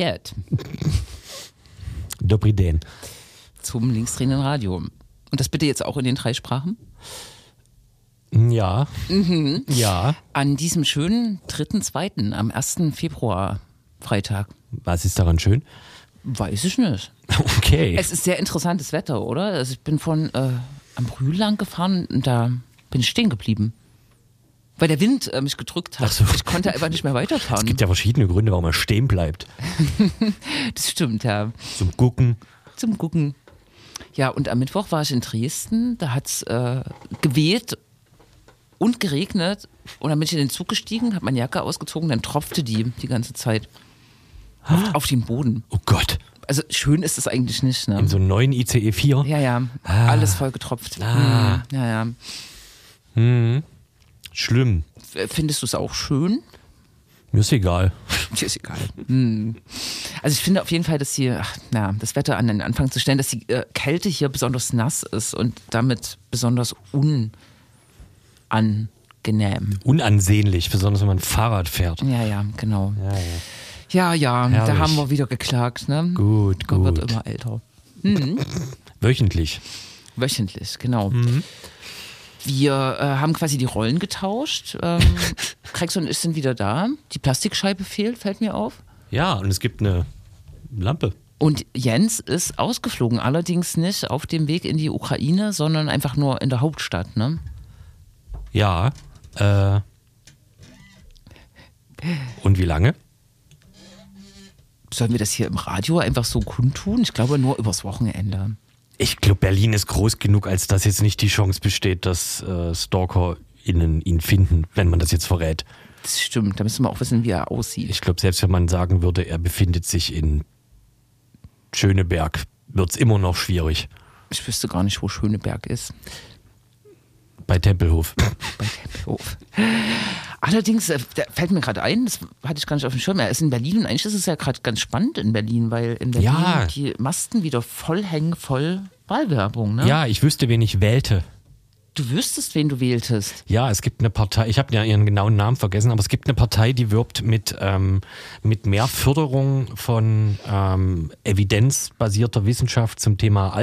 Privet Dobry den. zum linksdrehenden Radio. Und das bitte jetzt auch in den drei Sprachen? Ja. Mhm. Ja. An diesem schönen 3.2., am 1. Februar, Freitag. Was ist daran schön? Weiß ich nicht. Okay. Es ist sehr interessantes Wetter, oder? Also ich bin von äh, am Brühl lang gefahren und da bin ich stehen geblieben. Weil der Wind äh, mich gedrückt hat. So. Ich konnte einfach nicht mehr weiterfahren. es gibt ja verschiedene Gründe, warum man stehen bleibt. das stimmt, ja. Zum Gucken. Zum Gucken. Ja, und am Mittwoch war ich in Dresden. Da hat es äh, geweht und geregnet. Und dann bin ich in den Zug gestiegen, habe meine Jacke ausgezogen, dann tropfte die die ganze Zeit auf, auf den Boden. Oh Gott. Also schön ist es eigentlich nicht. Ne? In so einem neuen ICE 4. Ja, ja, alles voll getropft. Ah. Hm, ja, ja. Schlimm. Findest du es auch schön? Mir ist egal. Mir ist egal. Hm. Also ich finde auf jeden Fall, dass hier, ach, na, das Wetter an den Anfang zu stellen, dass die äh, Kälte hier besonders nass ist und damit besonders unangenehm. Unansehnlich, besonders wenn man Fahrrad fährt. Ja, ja, genau. Ja, ja. Ja, ja, da haben wir wieder geklagt. Ne? Gut, Man wird gut. immer älter. Wöchentlich. Wöchentlich, genau. Wir äh, haben quasi die Rollen getauscht. Ähm, Krex und ich sind wieder da. Die Plastikscheibe fehlt, fällt mir auf. Ja, und es gibt eine Lampe. Und Jens ist ausgeflogen, allerdings nicht auf dem Weg in die Ukraine, sondern einfach nur in der Hauptstadt. Ne? Ja. Äh. Und wie lange? Sollen wir das hier im Radio einfach so kundtun? Ich glaube nur übers Wochenende. Ich glaube, Berlin ist groß genug, als dass jetzt nicht die Chance besteht, dass äh, StalkerInnen ihn finden, wenn man das jetzt verrät. Das stimmt, da müssen wir auch wissen, wie er aussieht. Ich glaube, selbst wenn man sagen würde, er befindet sich in Schöneberg, wird es immer noch schwierig. Ich wüsste gar nicht, wo Schöneberg ist. Bei Tempelhof. bei Tempelhof. Allerdings äh, fällt mir gerade ein, das hatte ich gar nicht auf dem Schirm. Er ist in Berlin und eigentlich ist es ja gerade ganz spannend in Berlin, weil in Berlin Ja. die Masten wieder voll hängen, voll Wahlwerbung. Ne? Ja, ich wüsste, wen ich wählte. Du wüsstest, wen du wähltest. Ja, es gibt eine Partei, ich habe ja ihren genauen Namen vergessen, aber es gibt eine Partei, die wirbt mit, ähm, mit mehr Förderung von ähm, evidenzbasierter Wissenschaft zum Thema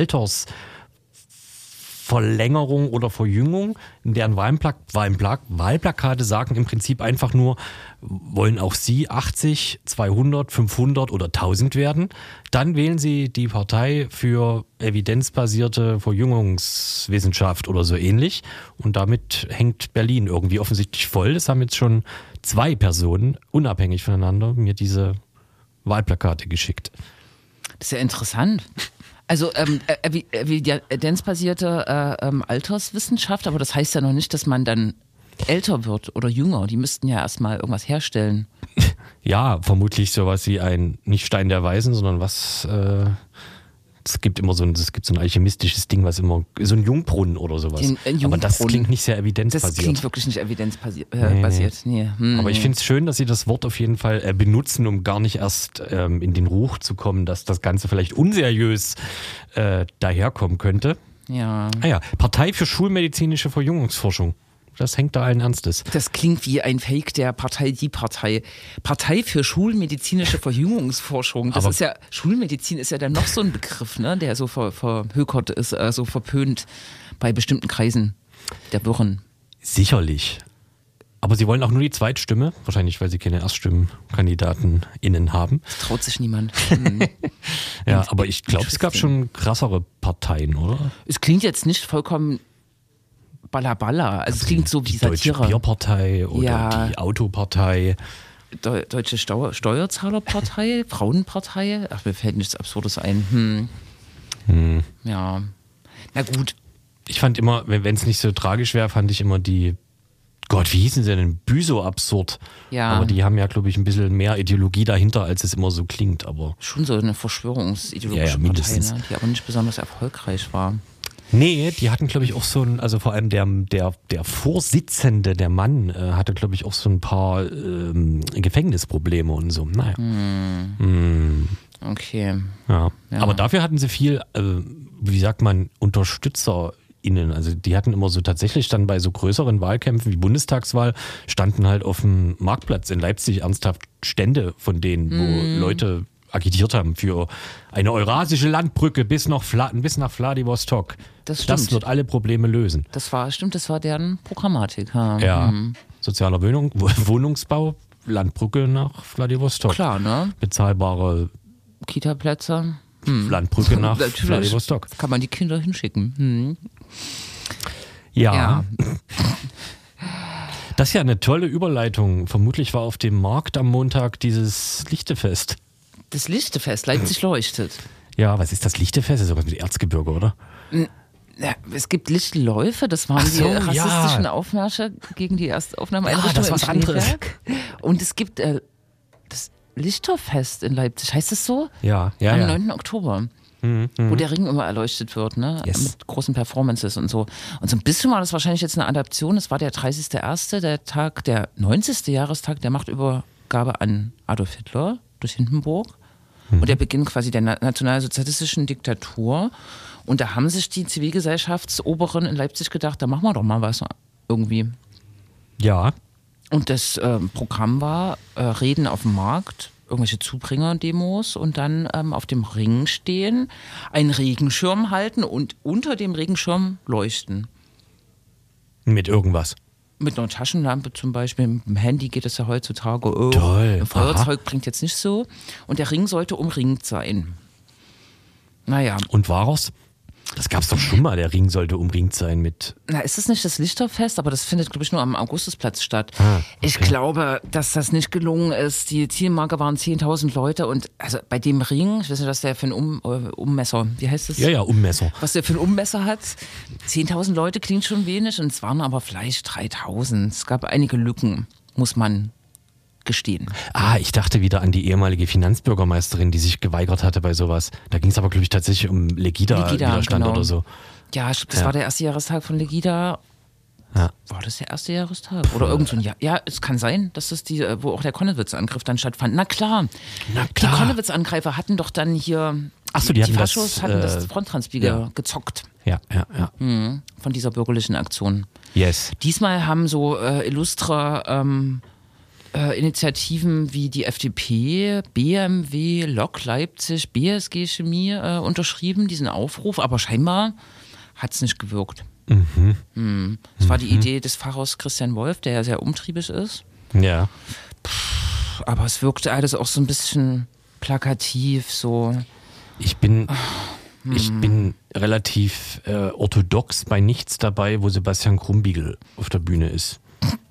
Altersverlängerung oder Verjüngung. In deren Wahlpla Wahlpla Wahlplakate sagen im Prinzip einfach nur, wollen auch Sie 80, 200, 500 oder 1000 werden? Dann wählen Sie die Partei für evidenzbasierte Verjüngungswissenschaft oder so ähnlich. Und damit hängt Berlin irgendwie offensichtlich voll. Das haben jetzt schon zwei Personen, unabhängig voneinander, mir diese Wahlplakate geschickt. Das ist ja interessant. Also ähm, äh, evi- evidenzbasierte äh, ähm, Alterswissenschaft, aber das heißt ja noch nicht, dass man dann älter wird oder jünger. Die müssten ja erstmal irgendwas herstellen. Ja, vermutlich sowas wie ein, nicht Stein der Weisen, sondern was, äh, es gibt immer so ein, es gibt so ein alchemistisches Ding, was immer, so ein Jungbrunnen oder sowas. Den, äh, Aber das Jungbrunnen. klingt nicht sehr Das evidenzbasiert. klingt wirklich nicht evidenzbasiert. Äh, Nee, nee. basiert. Nee. Hm, Aber ich nee. finde es schön, dass Sie das Wort auf jeden Fall äh, benutzen, um gar nicht erst ähm, in den Ruch zu kommen, dass das Ganze vielleicht unseriös äh, daherkommen könnte. Ja. Ah ja, Partei für schulmedizinische Verjüngungsforschung. Das hängt da allen Ernstes. Das klingt wie ein Fake der Partei Die Partei. Partei für schulmedizinische Verjüngungsforschung. Das Aber- ist ja, Schulmedizin ist ja dann noch so ein Begriff, ne, der so ver, verhökert ist, äh, so verpönt bei bestimmten Kreisen der Wirren. Sicherlich. Aber Sie wollen auch nur die Zweitstimme, wahrscheinlich, weil Sie keine ErststimmkandidatenInnen haben. Traut sich niemand. Hm. Ja, aber ich glaube, es gab schon krassere Parteien, oder? es klingt jetzt nicht vollkommen ballaballa. Also es klingt so wie Die Deutsche. Bierpartei oder Ja. die Autopartei. Deu Deutsche Steu Steuerzahlerpartei, Frauenpartei. Ach, mir fällt nichts Absurdes ein. Hm. Hm. Ja. Na gut. Ich fand immer, wenn es nicht so tragisch wäre, fand ich immer die Gott, wie hießen sie denn? Büso absurd. Ja. Aber die haben ja, glaube ich, ein bisschen mehr Ideologie dahinter, als es immer so klingt. Aber Schon so eine verschwörungsideologische Ja, ja, Partei, ne? die aber nicht besonders erfolgreich war. Nee, die hatten, glaube ich, auch so ein, also vor allem der, der, der Vorsitzende, der Mann, äh, hatte, glaube ich, auch so ein paar ähm, Gefängnisprobleme und so. Naja. Hm, Okay. ja. Ja. Aber dafür hatten sie viel, äh, wie sagt man, UnterstützerInnen. Also die hatten immer so tatsächlich dann bei so größeren Wahlkämpfen wie Bundestagswahl, standen halt auf dem Marktplatz in Leipzig ernsthaft Stände von denen, wo Mhm. Leute agitiert haben für eine eurasische Landbrücke bis nach, Vla bis nach Vladivostok. Das das stimmt. wird alle Probleme lösen. Das war, stimmt, das war deren Programmatik. Ja. Ja, Mhm. sozialer Wohnung, Wohnungsbau, Landbrücke nach Vladivostok. Klar, ne? Bezahlbare Kita-Plätze. Landbrücke nach. Vladivostok. Kann man die Kinder hinschicken. Hm. Ja. Ja. Das ist ja eine tolle Überleitung. Vermutlich war auf dem Markt am Montag dieses Lichtefest. Das Lichtefest, Leipzig leuchtet. Ja, was ist das Lichtefest? Das ist sowas mit Erzgebirge, oder? Ja, es gibt Lichtläufe, das waren so, die rassistischen ja. Aufmärsche gegen die Erstaufnahme. Ja, das was anderes. Und es gibt äh, das Lichterfest in Leipzig, heißt es so? Ja, ja, Am ja. 9. Oktober. Wo der Ring immer erleuchtet wird, ne? Yes. Mit großen Performances und so. Und so ein bisschen war das wahrscheinlich jetzt eine Adaption. Es war der 30.01., der Tag, der 90. Jahrestag der Machtübergabe an Adolf Hitler durch Hindenburg. Und der Beginn quasi der na- nationalsozialistischen Diktatur. Und da haben sich die Zivilgesellschaftsoberen in Leipzig gedacht, da machen wir doch mal was irgendwie. Ja, Und das ähm, Programm war äh, Reden auf dem Markt, irgendwelche Zubringer-Demos und dann ähm, auf dem Ring stehen, einen Regenschirm halten und unter dem Regenschirm leuchten. mit irgendwas. Mit einer Taschenlampe zum Beispiel, mit dem Handy geht es ja heutzutage. Oh, Toll, Ein Feuerzeug bringt jetzt nicht so. Und der Ring sollte umringt sein. Naja, Und war es? Das gab es doch schon mal. Der Ring sollte umringt sein mit. Na, ist es nicht das Lichterfest, aber das findet, glaube ich, nur am Augustusplatz statt. Ah, Ich glaube, dass das nicht gelungen ist. Die Zielmarke waren 10.000 Leute und also bei dem Ring, ich weiß nicht, was der für ein um, äh, Ummesser, wie heißt das? Ja, ja, Ummesser. Was der für ein Ummesser hat. 10.000 Leute klingt schon wenig und es waren aber vielleicht 3.000. Es gab einige Lücken, muss man gestehen. Ah, ich dachte wieder an die ehemalige Finanzbürgermeisterin, die sich geweigert hatte bei sowas. Da ging es aber, glaube ich, tatsächlich um Legida-Widerstand genau. oder so. Ja, das Ja. war der erste Jahrestag von Legida. Ja. War das der erste Jahrestag? Oder irgend so ein Jahr? Ja, es kann sein, dass das die, äh, wo auch der Konnewitz-Angriff dann stattfand. Na klar. Na Die klar. Konnewitz-Angreifer hatten doch dann hier. Ach so, die hatten das, Faschos hatten das äh, Fronttransbier ja. gezockt Ja, ja, ja. mhm, von dieser bürgerlichen Aktion. Yes. Diesmal haben so äh, illustre ähm, äh, Initiativen wie die FDP, BMW, Lok Leipzig, BSG Chemie äh, unterschrieben, diesen Aufruf, aber scheinbar hat es nicht gewirkt. Mhm. Es war die Idee des Pfarrers Christian Wolf, der ja sehr umtriebig ist, Ja. aber es wirkte alles auch so ein bisschen plakativ, so. Ich bin, Hm. ich bin relativ äh, orthodox bei nichts dabei, wo Sebastian Krumbiegel auf der Bühne ist.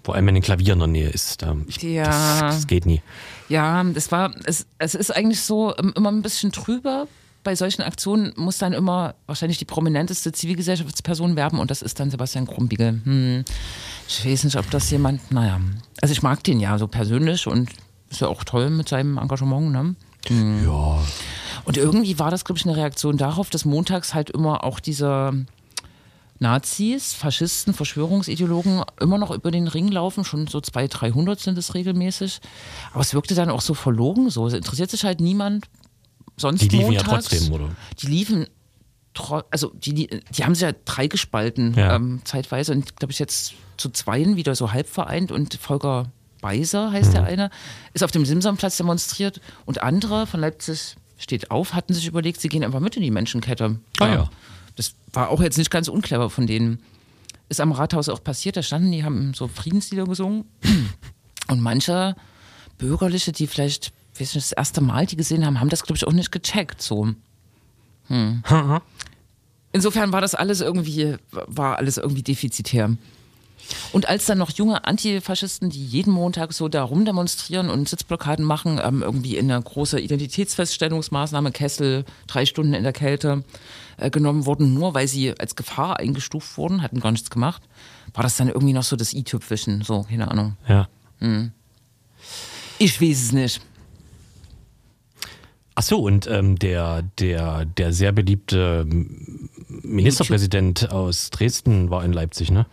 Vor allem, wenn ein Klavier in der Nähe ist. Da, ich, Ja. das, das geht nie. Ja, es war, es, es ist eigentlich so immer ein bisschen trüber. Bei solchen Aktionen muss dann immer wahrscheinlich die prominenteste Zivilgesellschaftsperson werben und das ist dann Sebastian Krumbiegel. Hm, ich weiß nicht, ob das jemand, naja. Also ich mag den ja so persönlich und ist ja auch toll mit seinem Engagement, ne? Ja. Und irgendwie war das, glaube ich, eine Reaktion darauf, dass montags halt immer auch diese Nazis, Faschisten, Verschwörungsideologen immer noch über den Ring laufen. Schon so 200, 300 sind es regelmäßig. Aber es wirkte dann auch so verlogen so. Es interessiert sich halt niemand sonst Die liefen ja montags. trotzdem, oder? Die liefen, also die, die, haben sich ja drei gespalten Ja. ähm, zeitweise und glaube ich jetzt zu zweien wieder so halb vereint und Volker Beiser heißt Mhm. der eine, ist auf dem Simsonplatz demonstriert und andere von Leipzig steht auf, hatten sich überlegt, sie gehen einfach mit in die Menschenkette. Ah, ja. Das war auch jetzt nicht ganz unclever von denen. Ist am Rathaus auch passiert, da standen, die haben so Friedenslieder gesungen und manche Bürgerliche, die vielleicht weiß nicht, das erste Mal die gesehen haben, haben das, glaube ich, auch nicht gecheckt. So. Hm. Insofern war das alles irgendwie, war alles irgendwie defizitär. Und als dann noch junge Antifaschisten, die jeden Montag so da rumdemonstrieren und Sitzblockaden machen, ähm, irgendwie in eine große Identitätsfeststellungsmaßnahme, Kessel, drei Stunden in der Kälte, äh, genommen wurden, nur weil sie als Gefahr eingestuft wurden, hatten gar nichts gemacht, war das dann irgendwie noch so das i-Tüpfischen, so, keine Ahnung. Ja. Ich weiß es nicht. Ach so, und ähm, der, der, der sehr beliebte ähm, Ministerpräsident aus Dresden war in Leipzig, ne?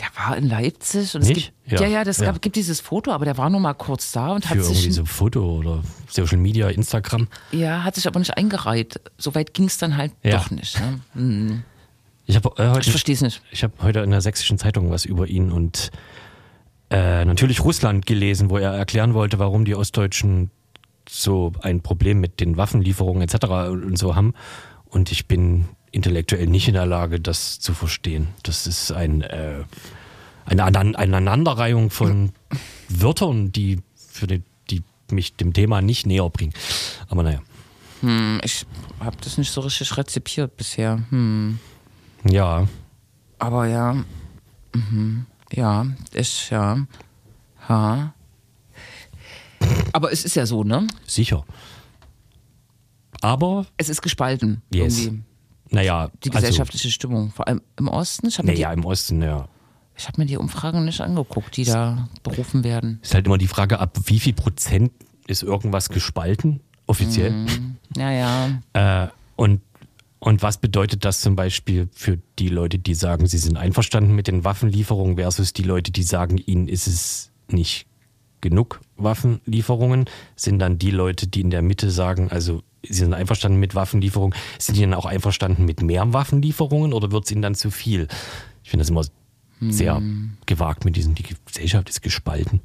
Der war in Leipzig und es Nicht? gibt, Ja. ja, das Ja. Gab, gibt dieses Foto, aber der war nur mal kurz da und Für hat irgendwie sich, so Foto oder Social Media, Instagram. ja, hat sich aber nicht eingereiht. Soweit ging es dann halt Ja. doch nicht. Ne? Hm. Ich habe äh, Ich heute, verstehe es nicht. ich habe heute in der sächsischen Zeitung was über ihn und äh, natürlich Russland gelesen, wo er erklären wollte, warum die Ostdeutschen so ein Problem mit den Waffenlieferungen etc. und so haben. Und ich bin intellektuell nicht in der Lage, das zu verstehen. Das ist ein, äh, eine Aneinanderreihung von Wörtern, die, für die, die mich dem Thema nicht näher bringen. Aber naja, Hm, ich habe das nicht so richtig rezipiert bisher. Hm. ja, Aber ja, mhm. ja, ist ja, ha. Aber es ist ja so, ne? sicher. Aber, Es ist gespalten. Yes. Irgendwie. Naja, Die gesellschaftliche Stimmung. Vor allem im Osten. Habe naja, im Osten, ja. ich hab mir die Umfragen nicht angeguckt, die da berufen werden. Ist halt immer die Frage, ab wie viel Prozent ist irgendwas gespalten, offiziell? Ja, ja. Äh, und, und was bedeutet das zum Beispiel für die Leute, die sagen, sie sind einverstanden mit den Waffenlieferungen versus die Leute, die sagen, ihnen ist es nicht genug Waffenlieferungen? Sind dann die Leute, die in der Mitte sagen, also sie sind einverstanden mit Waffenlieferungen, sind die dann auch einverstanden mit mehr Waffenlieferungen oder wird es ihnen dann zu viel? Ich finde das immer sehr gewagt mit diesem, die Gesellschaft ist gespalten.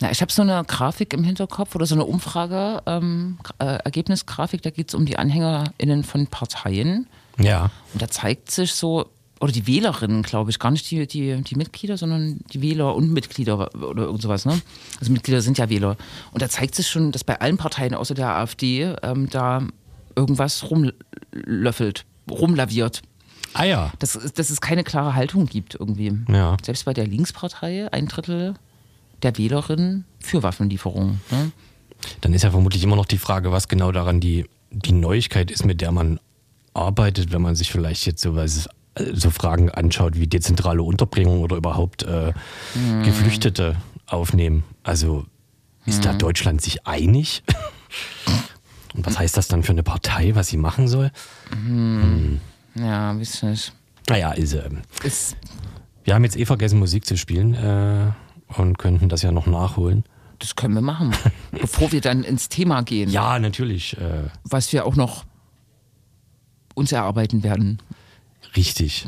Na, ich habe so eine Grafik im Hinterkopf oder so eine Umfrage, ähm, äh, Ergebnisgrafik, da geht es um die AnhängerInnen von Parteien. Ja. Und da zeigt sich so, oder die Wählerinnen, glaube ich, gar nicht die, die, die Mitglieder, sondern die Wähler und Mitglieder oder irgend sowas, ne? Also Mitglieder sind ja Wähler. Und da zeigt sich schon, dass bei allen Parteien außer der AfD ähm, da irgendwas rumlöffelt, rumlaviert. Ah ja. Dass, dass es keine klare Haltung gibt irgendwie. Ja. Selbst bei der Linkspartei ein Drittel der Wählerinnen für Waffenlieferungen. Ne? Dann ist ja vermutlich immer noch die Frage, was genau daran die, die Neuigkeit ist, mit der man arbeitet, wenn man sich vielleicht jetzt so, was, so Fragen anschaut wie dezentrale Unterbringung oder überhaupt äh, Geflüchtete aufnehmen. Also ist da Deutschland sich einig? Und was heißt das dann für eine Partei, was sie machen soll? Ja, weiß nicht. Naja, ist, äh, Ist, wir haben jetzt eh vergessen, Musik zu spielen äh, und könnten das ja noch nachholen. das können wir machen, bevor wir dann ins Thema gehen. Ja, natürlich. Äh, was wir auch noch uns erarbeiten werden. Richtig.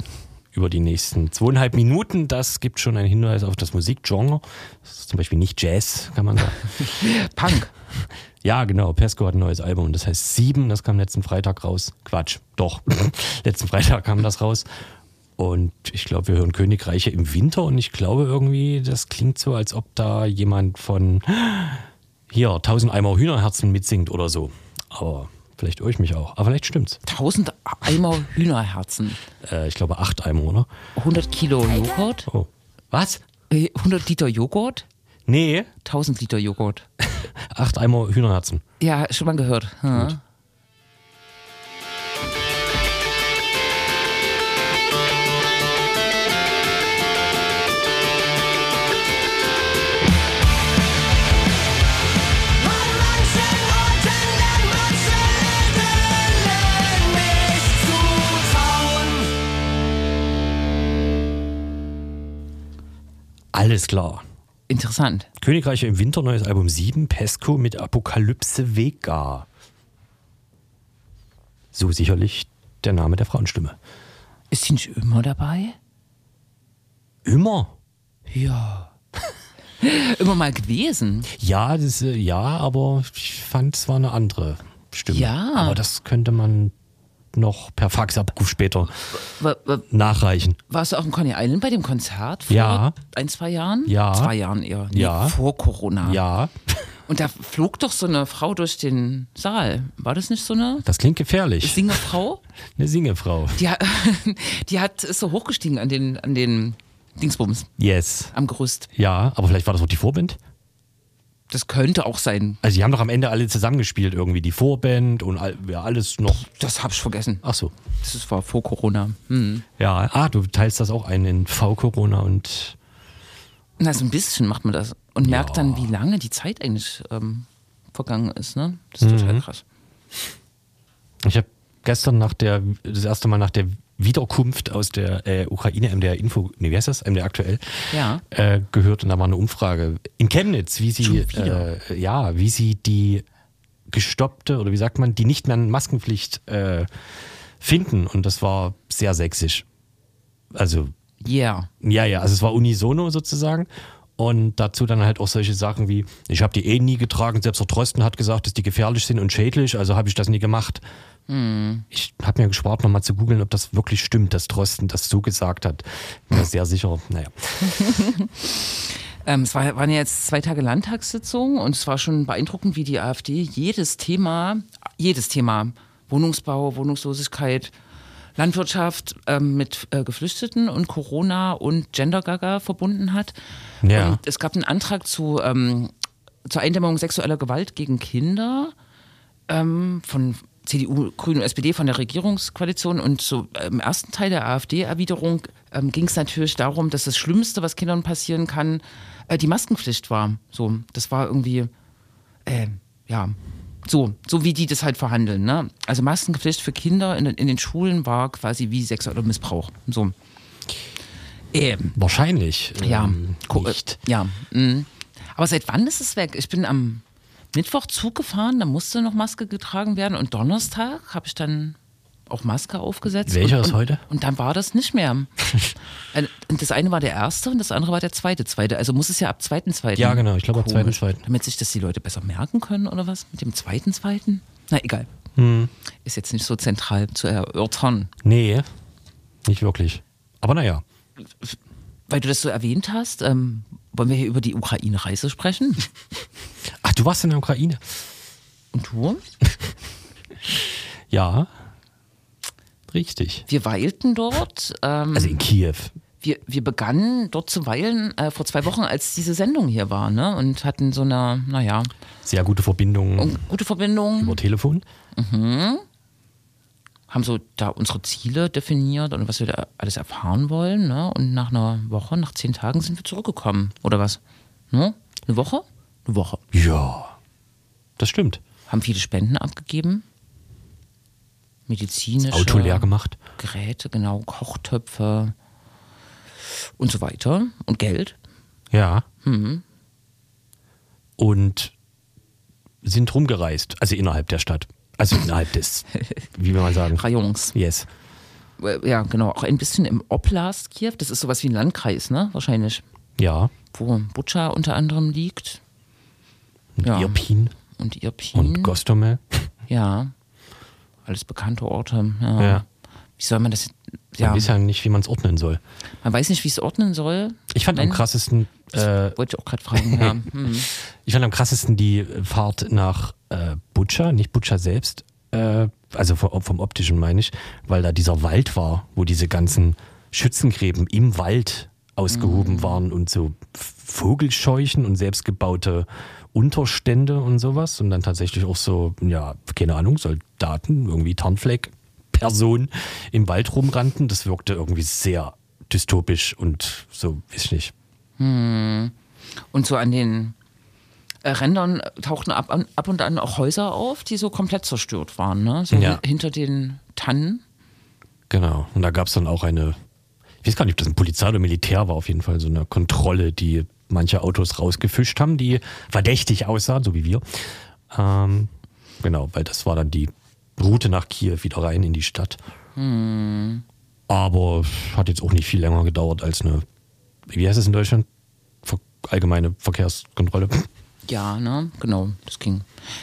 Über die nächsten zweieinhalb Minuten, das gibt schon einen Hinweis auf das Musikgenre. Das ist zum Beispiel nicht Jazz, kann man sagen. Punk. ja, genau. Pesco hat ein neues Album, das heißt Sieben, das kam letzten Freitag raus. Quatsch, doch. letzten Freitag kam das raus. Und ich glaube, wir hören Königreiche im Winter und ich glaube irgendwie, das klingt so, als ob da jemand von hier 1000 Eimer Hühnerherzen mitsingt oder so. Aber vielleicht irre ich mich auch. Aber vielleicht stimmt's. 1000 Eimer Hühnerherzen. Äh, ich glaube acht Eimer, oder? 100 Kilo Joghurt. Oh. Was? Äh, 100 Liter Joghurt. Nee, 1000 Liter Joghurt. acht Eimer Hühnerherzen. Ja, schon mal gehört. Hm. Alles klar. Interessant. Königreiche im Winter, neues Album 7, Pesco mit Apokalypse Vega. So sicherlich der Name der Frauenstimme. Ist sie nicht immer dabei? Immer. Ja. immer mal gewesen. Ja, das, äh, ja, aber ich fand es war eine andere Stimme. Ja. Aber das könnte man noch per Faxabruf später wa- nachreichen. Warst du auch in Coney Island bei dem Konzert vor Ja. ein, zwei Jahren? Ja. Zwei Jahren eher. Nee, Ja. Vor Corona. Ja, Und da flog doch so eine Frau durch den Saal. War das nicht so eine das klingt gefährlich. Singefrau? Eine Singefrau. Die, hat- die hat ist so hochgestiegen an den, an den Dingsbums Yes. am Gerüst. Ja, aber vielleicht war das auch die Vorband? Das könnte auch sein. Also die haben doch am Ende alle zusammengespielt, irgendwie die Vorband und all, ja, alles noch. Das hab ich vergessen. Ach so. Das ist- war vor Corona. Hm. Ja, ah, du teilst das auch ein in V-Corona und Na, so ein bisschen macht man das. Und merkt dann, wie lange die Zeit eigentlich ähm, vergangen ist. Ne? Das ist total krass. ich habe gestern nach der, das erste Mal nach der Wiederkunft aus der äh, Ukraine, MDR Info, nee, wie heißt das? MDR aktuell, Ja. äh, gehört und da war eine Umfrage in Chemnitz, wie sie, äh, ja, wie sie die gestoppte oder wie sagt man, die nicht mehr Maskenpflicht äh, finden und das war sehr sächsisch. Also Yeah. Ja, ja, also es war unisono sozusagen. Und dazu dann halt auch solche Sachen wie, ich habe die eh nie getragen, selbst der Drosten hat gesagt, dass die gefährlich sind und schädlich, also habe ich das nie gemacht. Ich habe mir gespart, nochmal zu googeln, ob das wirklich stimmt, dass Drosten das so gesagt hat. Bin mir sehr sicher, naja. Ähm, es war, waren ja jetzt zwei Tage Landtagssitzung und es war schon beeindruckend, wie die AfD jedes Thema, jedes Thema, Wohnungsbau, Wohnungslosigkeit, Landwirtschaft ähm, mit äh, Geflüchteten und Corona und Gender-Gaga verbunden hat. Ja. Und es gab einen Antrag zu, ähm, zur Eindämmung sexueller Gewalt gegen Kinder ähm, von CDU, Grünen und SPD von der Regierungskoalition. Und so äh, im ersten Teil der AfD-Erwiderung ähm, ging es natürlich darum, dass das Schlimmste, was Kindern passieren kann, äh, die Maskenpflicht war. So, das war irgendwie, äh, ja, so, so wie die das halt verhandeln. Ne? Also Maskenpflicht für Kinder in, den- in den Schulen war quasi wie sexueller Missbrauch. So. Ähm, Wahrscheinlich. ja, ähm, nicht. ja. mm. Aber seit wann ist es weg? Ich bin am Mittwoch Zug gefahren, da musste noch Maske getragen werden und Donnerstag habe ich dann auch Maske aufgesetzt. Welcher und, ist und, heute? Und dann war das nicht mehr. Äh, und das eine war der erste und das andere war der zweite, zweite. Also muss es ja ab zweiten, zweiten. Ja, genau, ich glaube ab zweiten, zweiten. Damit sich das die Leute besser merken können oder was? Mit dem zweiten, zweiten? Na egal. Hm. Ist jetzt nicht so zentral zu erörtern. Nee, nicht wirklich. Aber naja. Weil du das so erwähnt hast, ähm, wollen wir hier über die Ukraine-Reise sprechen? Ach, du warst in der Ukraine? Und du? Ja. Richtig. Wir weilten dort. Ähm, Also in Kiew. wir, wir begannen dort zu weilen äh, vor zwei Wochen, als diese Sendung hier war, ne? Und hatten so eine, naja, Sehr gute Verbindungen gute Verbindung, über Telefon. Haben so da unsere Ziele definiert und was wir da alles erfahren wollen, ne? Und nach einer Woche, nach zehn Tagen sind wir zurückgekommen. Oder was? Ne? Eine Woche? Eine Woche. Ja. Das stimmt. Haben viele Spenden abgegeben. Medizinische Auto leer gemacht. Geräte, genau, Kochtöpfe und so weiter. Und Geld. Ja. Mhm. Und sind rumgereist. Also innerhalb der Stadt. Also innerhalb des, wie will man sagen? Rayons. Yes. Äh, Ja, genau. Auch ein bisschen im Oblast Kiew. Das ist sowas wie ein Landkreis, ne? Wahrscheinlich. Ja. Wo Butscha unter anderem liegt. Und Ja. Irpin Und Irpin. und Gostomel. ja. Alles bekannte Orte. Ja. Ja. Wie soll man das. Man Ja, weiß ja nicht, wie man es ordnen soll. man weiß nicht, wie es ordnen soll. Ich fand am Nein. krassesten, äh, Wollte ich auch gerade fragen. ja. Hm. ich fand am krassesten die Fahrt nach äh, Butcher, nicht Butcher selbst, äh, also vom, vom optischen meine ich, weil da dieser Wald war, wo diese ganzen Schützengräben im Wald ausgehoben waren und so Vogelscheuchen und selbstgebaute Unterstände und sowas und dann tatsächlich auch so, ja, keine Ahnung, Soldaten, irgendwie Tarnfleck, Personen im Wald rumrannten. Das wirkte irgendwie sehr dystopisch und so, weiß ich nicht. Und so an den äh, Rändern tauchten ab, ab und an auch Häuser auf, die so komplett zerstört waren. Ne? So Ja. hi- hinter den Tannen. Genau. Und da gab es dann auch eine, ich weiß gar nicht, ob das ein Polizei oder Militär war, auf jeden Fall so eine Kontrolle, die manche Autos rausgefischt haben, die verdächtig aussahen, so wie wir. Ähm, genau, weil das war dann die Route nach Kiew wieder rein in die Stadt. Aber hat jetzt auch nicht viel länger gedauert als eine, wie heißt es in Deutschland? Allgemeine Verkehrskontrolle. Ja, ne? Genau, das ging.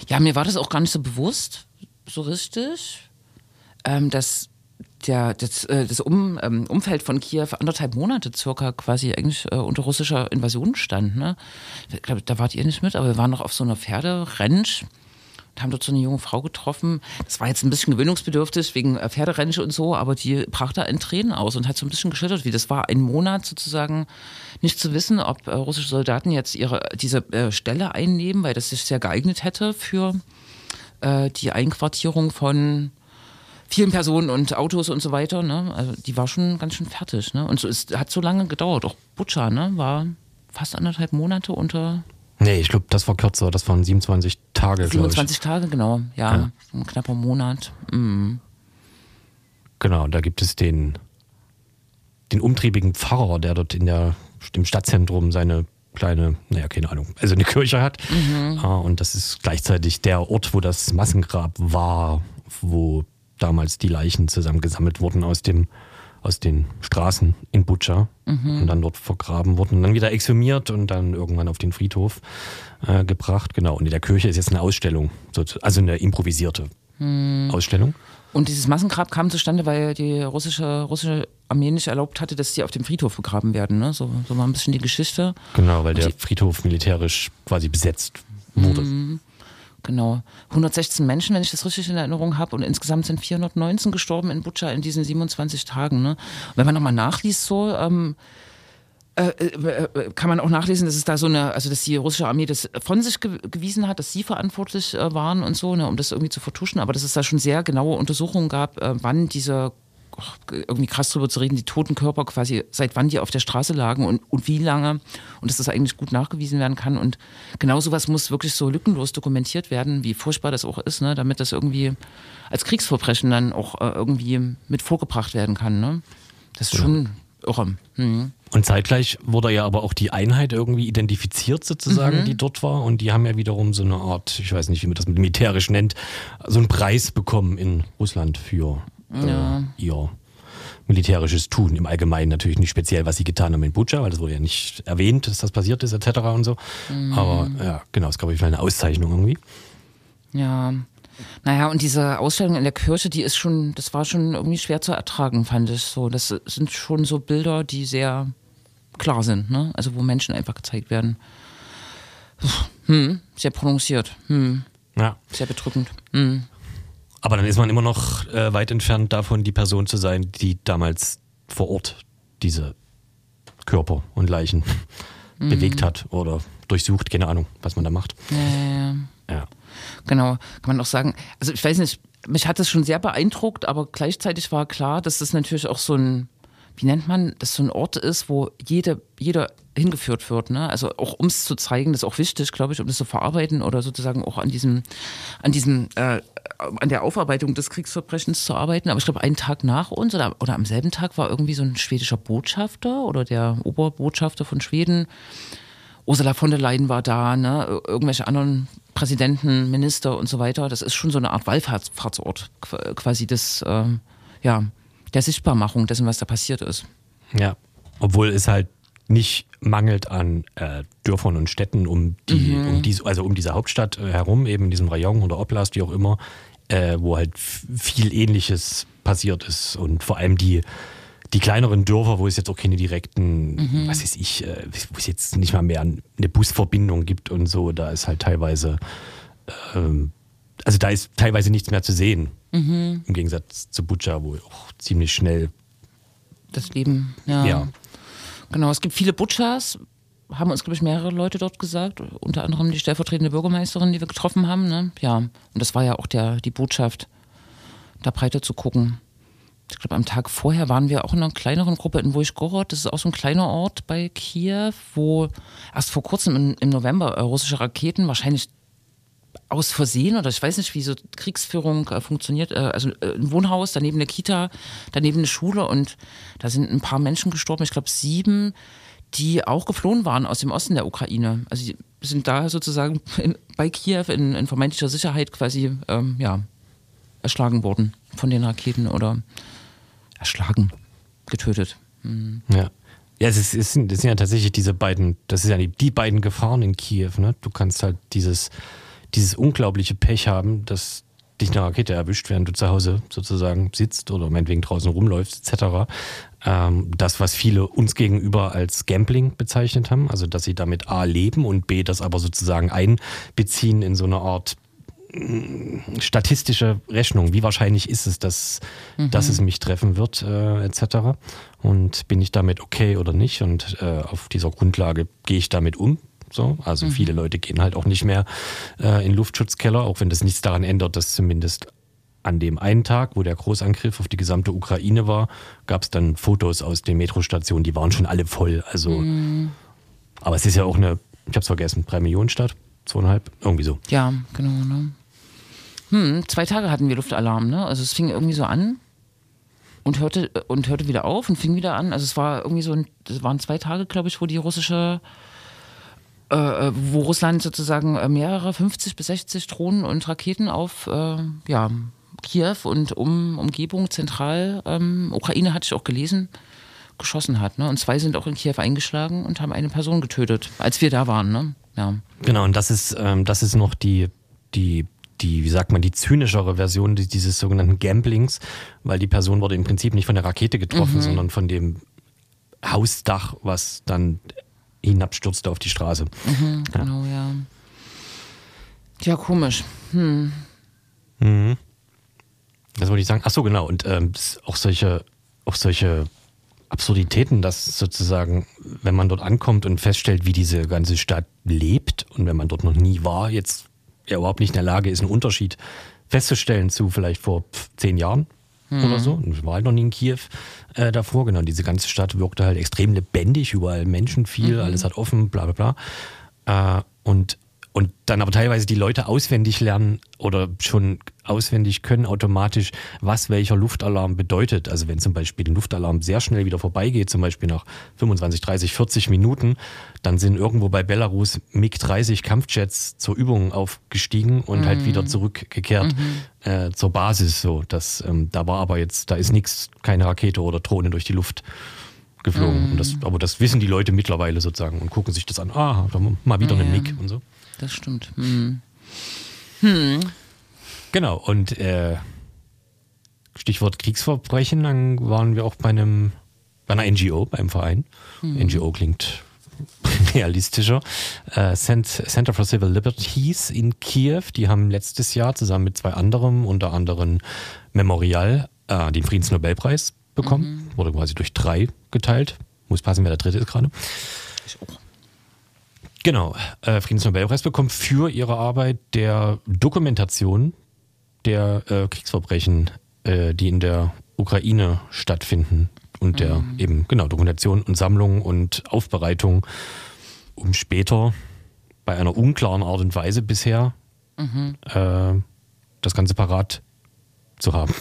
Ja, mir war das auch gar nicht so bewusst, so richtig, ähm, dass der, das, äh, das um, ähm, Umfeld von Kiew anderthalb Monate circa quasi eigentlich äh, unter russischer Invasion stand. Ne? Ich glaub, da wart ihr nicht mit, aber wir waren noch auf so einer Pferderanch und haben dort so eine junge Frau getroffen. Das war jetzt ein bisschen gewöhnungsbedürftig wegen äh, Pferderennche und so, aber die brach da in Tränen aus und hat so ein bisschen geschüttert, wie das war ein Monat sozusagen nicht zu wissen, ob äh, russische Soldaten jetzt ihre diese äh, Stelle einnehmen, weil das sich sehr geeignet hätte für die Einquartierung von vielen Personen und Autos und so weiter. Ne? Also die war schon ganz schön fertig. Ne? Und so ist, hat so lange gedauert. Auch Butcher ne? war fast anderthalb Monate unter Nee, ich glaube, das war kürzer. Das waren 27 Tage, glaube ich. 27 Tage, genau. Ja, Ja. ein knapper Monat. Mhm. Genau, da gibt es den, den umtriebigen Pfarrer, der dort in der, im Stadtzentrum seine kleine, naja, keine Ahnung, also eine Kirche hat. Ah, Und das ist gleichzeitig der Ort, wo das Massengrab war, wo damals die Leichen zusammengesammelt wurden aus dem aus den Straßen in Butscha und dann dort vergraben wurden und dann wieder exhumiert und dann irgendwann auf den Friedhof äh, gebracht. Genau. Und in der Kirche ist jetzt eine Ausstellung, also eine improvisierte Ausstellung. Und dieses Massengrab kam zustande, weil die russische, russische Armee nicht erlaubt hatte, dass sie auf dem Friedhof begraben werden. Ne? So, so war ein bisschen die Geschichte. Genau, weil der die- Friedhof militärisch quasi besetzt wurde. Genau. 116 Menschen, wenn ich das richtig in Erinnerung habe. Und insgesamt sind 419 gestorben in Butscha in diesen 27 Tagen. Ne? Wenn man nochmal nachliest, so, ähm, äh, äh, äh, kann man auch nachlesen, dass es da so eine, also dass die russische Armee das von sich ge gewiesen hat, dass sie verantwortlich waren und so, ne, um das irgendwie zu vertuschen, aber dass es da schon sehr genaue Untersuchungen gab, wann diese irgendwie krass drüber zu reden, die toten Körper quasi, seit wann die auf der Straße lagen und, und wie lange und dass das eigentlich gut nachgewiesen werden kann. Und genau sowas muss wirklich so lückenlos dokumentiert werden, wie furchtbar das auch ist, ne, damit das irgendwie als Kriegsverbrechen dann auch äh, irgendwie mit vorgebracht werden kann. Ne? Das ist schon irre. Mhm. Und zeitgleich wurde ja aber auch die Einheit irgendwie identifiziert sozusagen, die dort war. Und die haben ja wiederum so eine Art, ich weiß nicht, wie man das militärisch nennt, so einen Preis bekommen in Russland für Ja. äh, ihr militärisches Tun. Im Allgemeinen natürlich nicht speziell, was sie getan haben in Butscha, weil das wurde ja nicht erwähnt, dass das passiert ist etc. und so. Aber ja, genau, es gab auf eine Auszeichnung irgendwie. Ja. Naja, und diese Ausstellung in der Kirche, die ist schon, das war schon irgendwie schwer zu ertragen, fand ich so. Das sind schon so Bilder, die sehr klar sind, ne? Also wo Menschen einfach gezeigt werden. Hm, sehr prononciert, hm, Ja. sehr bedrückend. Hm. Aber dann ist man immer noch äh, weit entfernt davon, die Person zu sein, die damals vor Ort diese Körper und Leichen bewegt hat oder durchsucht, keine Ahnung, was man da macht. Ja, Ja. Genau, kann man auch sagen. Also ich weiß nicht, mich hat das schon sehr beeindruckt, aber gleichzeitig war klar, dass das natürlich auch so ein, wie nennt man, das so ein Ort ist, wo jede, jeder hingeführt wird. Ne? Also auch um es zu zeigen, das ist auch wichtig, glaube ich, um das zu verarbeiten oder sozusagen auch an diesem, an diesem, äh, an der Aufarbeitung des Kriegsverbrechens zu arbeiten. Aber ich glaube, einen Tag nach uns oder, oder am selben Tag war irgendwie so ein schwedischer Botschafter oder der Oberbotschafter von Schweden. Ursula von der Leyen war da, ne? irgendwelche anderen Präsidenten, Minister und so weiter. Das ist schon so eine Art Wallfahrtsort, qu- quasi des, ähm, ja, der Sichtbarmachung dessen, was da passiert ist. Ja. Obwohl es halt nicht mangelt an äh, Dörfern und Städten um die, um diese, also um diese Hauptstadt äh, herum, eben in diesem Rayon oder Oblast, wie auch immer, äh, wo halt viel Ähnliches passiert ist und vor allem die die kleineren Dörfer, wo es jetzt auch keine direkten, was weiß ich, äh, wo es jetzt nicht mal mehr eine Busverbindung gibt und so, da ist halt teilweise, ähm, also da ist teilweise nichts mehr zu sehen. Im Gegensatz zu Butscha, wo auch ziemlich schnell, Das Leben, ja. ja, Genau, es gibt viele Butchers, haben uns, glaube ich, mehrere Leute dort gesagt, unter anderem die stellvertretende Bürgermeisterin, die wir getroffen haben. Ne? Ja, und das war ja auch der, die Botschaft, da breiter zu gucken. Ich glaube, am Tag vorher waren wir auch in einer kleineren Gruppe in Wojgorod. Das ist auch so ein kleiner Ort bei Kiew, wo erst vor kurzem im, im November russische Raketen wahrscheinlich aus Versehen oder ich weiß nicht, wie so Kriegsführung äh, funktioniert. Äh, also äh, ein Wohnhaus, daneben eine Kita, daneben eine Schule und da sind ein paar Menschen gestorben, ich glaube sieben, die auch geflohen waren aus dem Osten der Ukraine. Also die sind da sozusagen in, bei Kiew in, in vermeintlicher Sicherheit quasi ähm, ja, erschlagen worden von den Raketen oder erschlagen, getötet. Ja. Ja, es, ist, es, sind, es sind ja tatsächlich diese beiden, das ist ja die, die beiden Gefahren in Kiew. Ne? Du kannst halt dieses, dieses unglaubliche Pech haben, dass dich eine Rakete erwischt, während du zu Hause sozusagen sitzt oder meinetwegen draußen rumläufst, etc. Ähm, das, was viele uns gegenüber als Gambling bezeichnet haben, also dass sie damit A leben und B das aber sozusagen einbeziehen in so eine Art mh, statistische Rechnung. Wie wahrscheinlich ist es, dass, dass es mich treffen wird, äh, etc. Und bin ich damit okay oder nicht? Und äh, auf dieser Grundlage gehe ich damit um. So, also viele Leute gehen halt auch nicht mehr äh, in Luftschutzkeller, auch wenn das nichts daran ändert, dass zumindest an dem einen Tag, wo der Großangriff auf die gesamte Ukraine war, gab es dann Fotos aus den Metrostationen, die waren schon alle voll. Also, aber es ist ja auch eine, ich habe es vergessen, drei Millionen Stadt, zweieinhalb, irgendwie so. Ja, genau. Ne? Hm, zwei Tage hatten wir Luftalarm, ne? Also es fing irgendwie so an und hörte und hörte wieder auf und fing wieder an. Also es war irgendwie so, ein, das waren zwei Tage, glaube ich, wo die russische, äh, äh, wo Russland sozusagen äh, mehrere 50 bis 60 Drohnen und Raketen auf, äh, ja, Kiew und um Umgebung zentral, ähm, Ukraine hatte ich auch gelesen, geschossen hat. Ne? Und zwei sind auch in Kiew eingeschlagen und haben eine Person getötet, als wir da waren. Ne? Ja. Genau, und das ist, ähm, das ist noch die, die, die, wie sagt man, die zynischere Version di- dieses sogenannten Gamblings, weil die Person wurde im Prinzip nicht von der Rakete getroffen, sondern von dem Hausdach, was dann hinabstürzte auf die Straße. Genau, ja. Ja, komisch. Das wollte ich sagen. Ach so, genau. Und ähm, auch solche, auch solche Absurditäten, dass sozusagen, wenn man dort ankommt und feststellt, wie diese ganze Stadt lebt und wenn man dort noch nie war, jetzt ja überhaupt nicht in der Lage ist, einen Unterschied festzustellen zu vielleicht vor zehn Jahren oder so. Ich war halt noch nie in Kiew äh, davor. Genau, diese ganze Stadt wirkte halt extrem lebendig, überall Menschen viel, alles hat offen, bla bla bla. Äh, und, und dann aber teilweise die Leute auswendig lernen oder schon auswendig können automatisch, was welcher Luftalarm bedeutet. Also wenn zum Beispiel ein Luftalarm sehr schnell wieder vorbeigeht, zum Beispiel nach 25, 30, 40 Minuten, dann sind irgendwo bei Belarus MiG-30 Kampfjets zur Übung aufgestiegen und halt wieder zurückgekehrt äh, zur Basis. So, das, ähm, da war aber jetzt, da ist nichts, keine Rakete oder Drohne durch die Luft geflogen. Und das, aber das wissen die Leute mittlerweile sozusagen und gucken sich das an. Ah, da mal wieder eine Ja. MiG und so. Das stimmt. Hm. Genau, und äh, Stichwort Kriegsverbrechen, dann waren wir auch bei einem, bei einer NGO, beim Verein. NGO klingt realistischer. Äh, Cent- Center for Civil Liberties in Kiew, die haben letztes Jahr zusammen mit zwei anderen, unter anderem Memorial, äh, den Friedensnobelpreis bekommen. Wurde quasi durch drei geteilt. Muss passen, wer der dritte ist gerade. Ich auch. Genau, äh, Friedensnobelpreis bekommen für ihre Arbeit der Dokumentation der äh, Kriegsverbrechen, äh, die in der Ukraine stattfinden und der eben genau Dokumentation und Sammlung und Aufbereitung, um später bei einer unklaren Art und Weise bisher äh, das Ganze parat zu haben.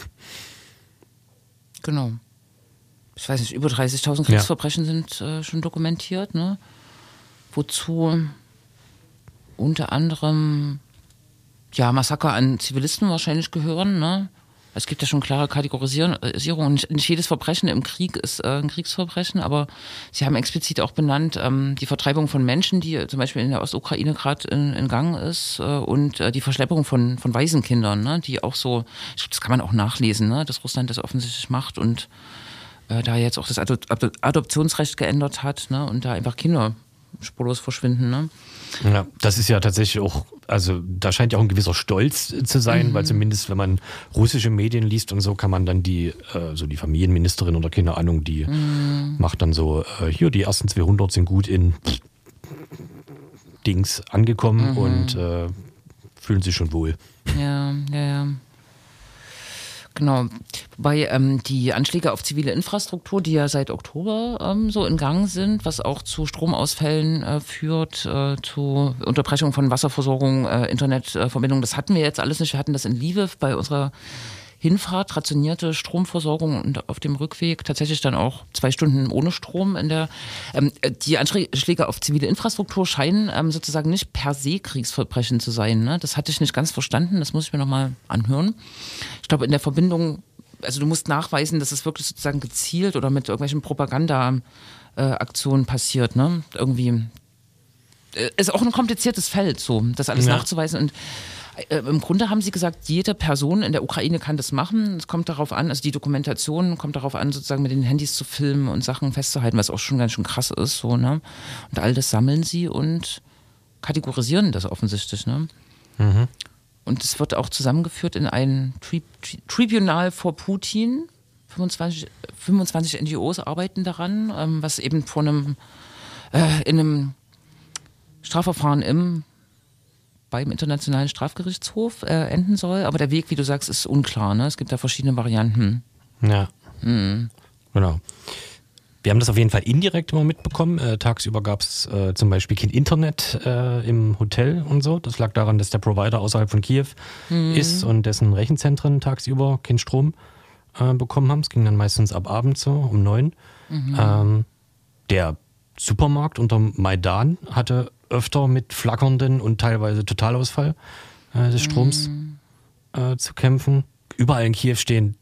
Genau. Ich weiß nicht, über 30.000 Kriegsverbrechen sind äh, schon dokumentiert, ne? Wozu unter anderem ja Massaker an Zivilisten wahrscheinlich gehören, ne? Es gibt ja schon klare Kategorisierung. Nicht, jedes Verbrechen im Krieg ist äh, ein Kriegsverbrechen, aber sie haben explizit auch benannt ähm, die Vertreibung von Menschen, die zum Beispiel in der Ostukraine gerade in, in Gang ist, äh, und äh, die Verschleppung von, von Waisenkindern, ne? die auch so, ich glaube, das kann man auch nachlesen, ne? dass Russland das offensichtlich macht und äh, da jetzt auch das Adop Adop Adoptionsrecht geändert hat ne? und da einfach Kinder spurlos verschwinden. Ne? Ja, das ist ja tatsächlich auch, also da scheint ja auch ein gewisser Stolz zu sein, weil zumindest wenn man russische Medien liest und so, kann man dann die, äh, so die Familienministerin oder keine Ahnung, die macht dann so, äh, hier die ersten 200 sind gut in Dings angekommen und äh, fühlen sich schon wohl. Ja, ja, ja. Genau. Wobei ähm, die Anschläge auf zivile Infrastruktur, die ja seit Oktober ähm, so in Gang sind, was auch zu Stromausfällen äh, führt, äh, zu Unterbrechung von Wasserversorgung, äh, Internetverbindung, das hatten wir jetzt alles nicht. Wir hatten das in Lviv bei unserer Hinfahrt, rationierte Stromversorgung und auf dem Rückweg tatsächlich dann auch zwei Stunden ohne Strom in der. Ähm, die Anschläge auf zivile Infrastruktur scheinen ähm, sozusagen nicht per se Kriegsverbrechen zu sein. Ne? Das hatte ich nicht ganz verstanden, das muss ich mir nochmal anhören. Ich glaube, in der Verbindung, also du musst nachweisen, dass es wirklich sozusagen gezielt oder mit irgendwelchen Propaganda-Aktionen passiert. Ne? Irgendwie äh, ist auch ein kompliziertes Feld, so das alles Ja. nachzuweisen. Und äh, im Grunde haben sie gesagt, jede Person in der Ukraine kann das machen. Es kommt darauf an, also die Dokumentation kommt darauf an, sozusagen mit den Handys zu filmen und Sachen festzuhalten, was auch schon ganz schön krass ist, so, ne? Und all das sammeln sie und kategorisieren das offensichtlich, ne? und es wird auch zusammengeführt in ein Tri Tri Tribunal for Putin. 25, 25 NGOs arbeiten daran, ähm, was eben vor einem, äh, in einem Strafverfahren im beim Internationalen Strafgerichtshof äh, enden soll. Aber der Weg, wie du sagst, ist unklar. Ne? Es gibt da verschiedene Varianten. Ja. Mhm. Genau. Wir haben das auf jeden Fall indirekt immer mitbekommen. Äh, tagsüber gab es äh, zum Beispiel kein Internet äh, im Hotel und so. Das lag daran, dass der Provider außerhalb von Kiew ist und dessen Rechenzentren tagsüber keinen Strom äh, bekommen haben. Es ging dann meistens ab Abend so, um neun. Ähm, der Supermarkt unter Maidan hatte öfter mit flackernden und teilweise Totalausfall äh, des Stroms äh, zu kämpfen. Überall in Kiew stehen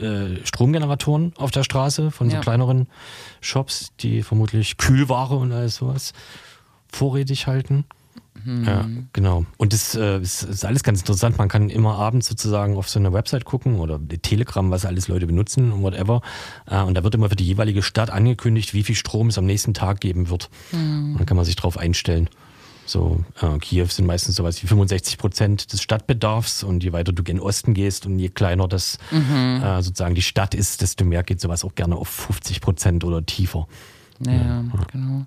äh, Stromgeneratoren auf der Straße von so Ja. kleineren Shops, die vermutlich Kühlware und alles sowas vorrätig halten. Ja, genau. Und das äh, ist, ist alles ganz interessant. Man kann immer abends sozusagen auf so eine Website gucken oder Telegram, was alles Leute benutzen und whatever. Äh, und da wird immer für die jeweilige Stadt angekündigt, wie viel Strom es am nächsten Tag geben wird. Und dann kann man sich darauf einstellen. So, äh, Kiew sind meistens sowas wie 65 Prozent des Stadtbedarfs und je weiter du gen Osten gehst und je kleiner das äh, sozusagen die Stadt ist, desto mehr geht sowas auch gerne auf 50 Prozent oder tiefer. Ja, genau.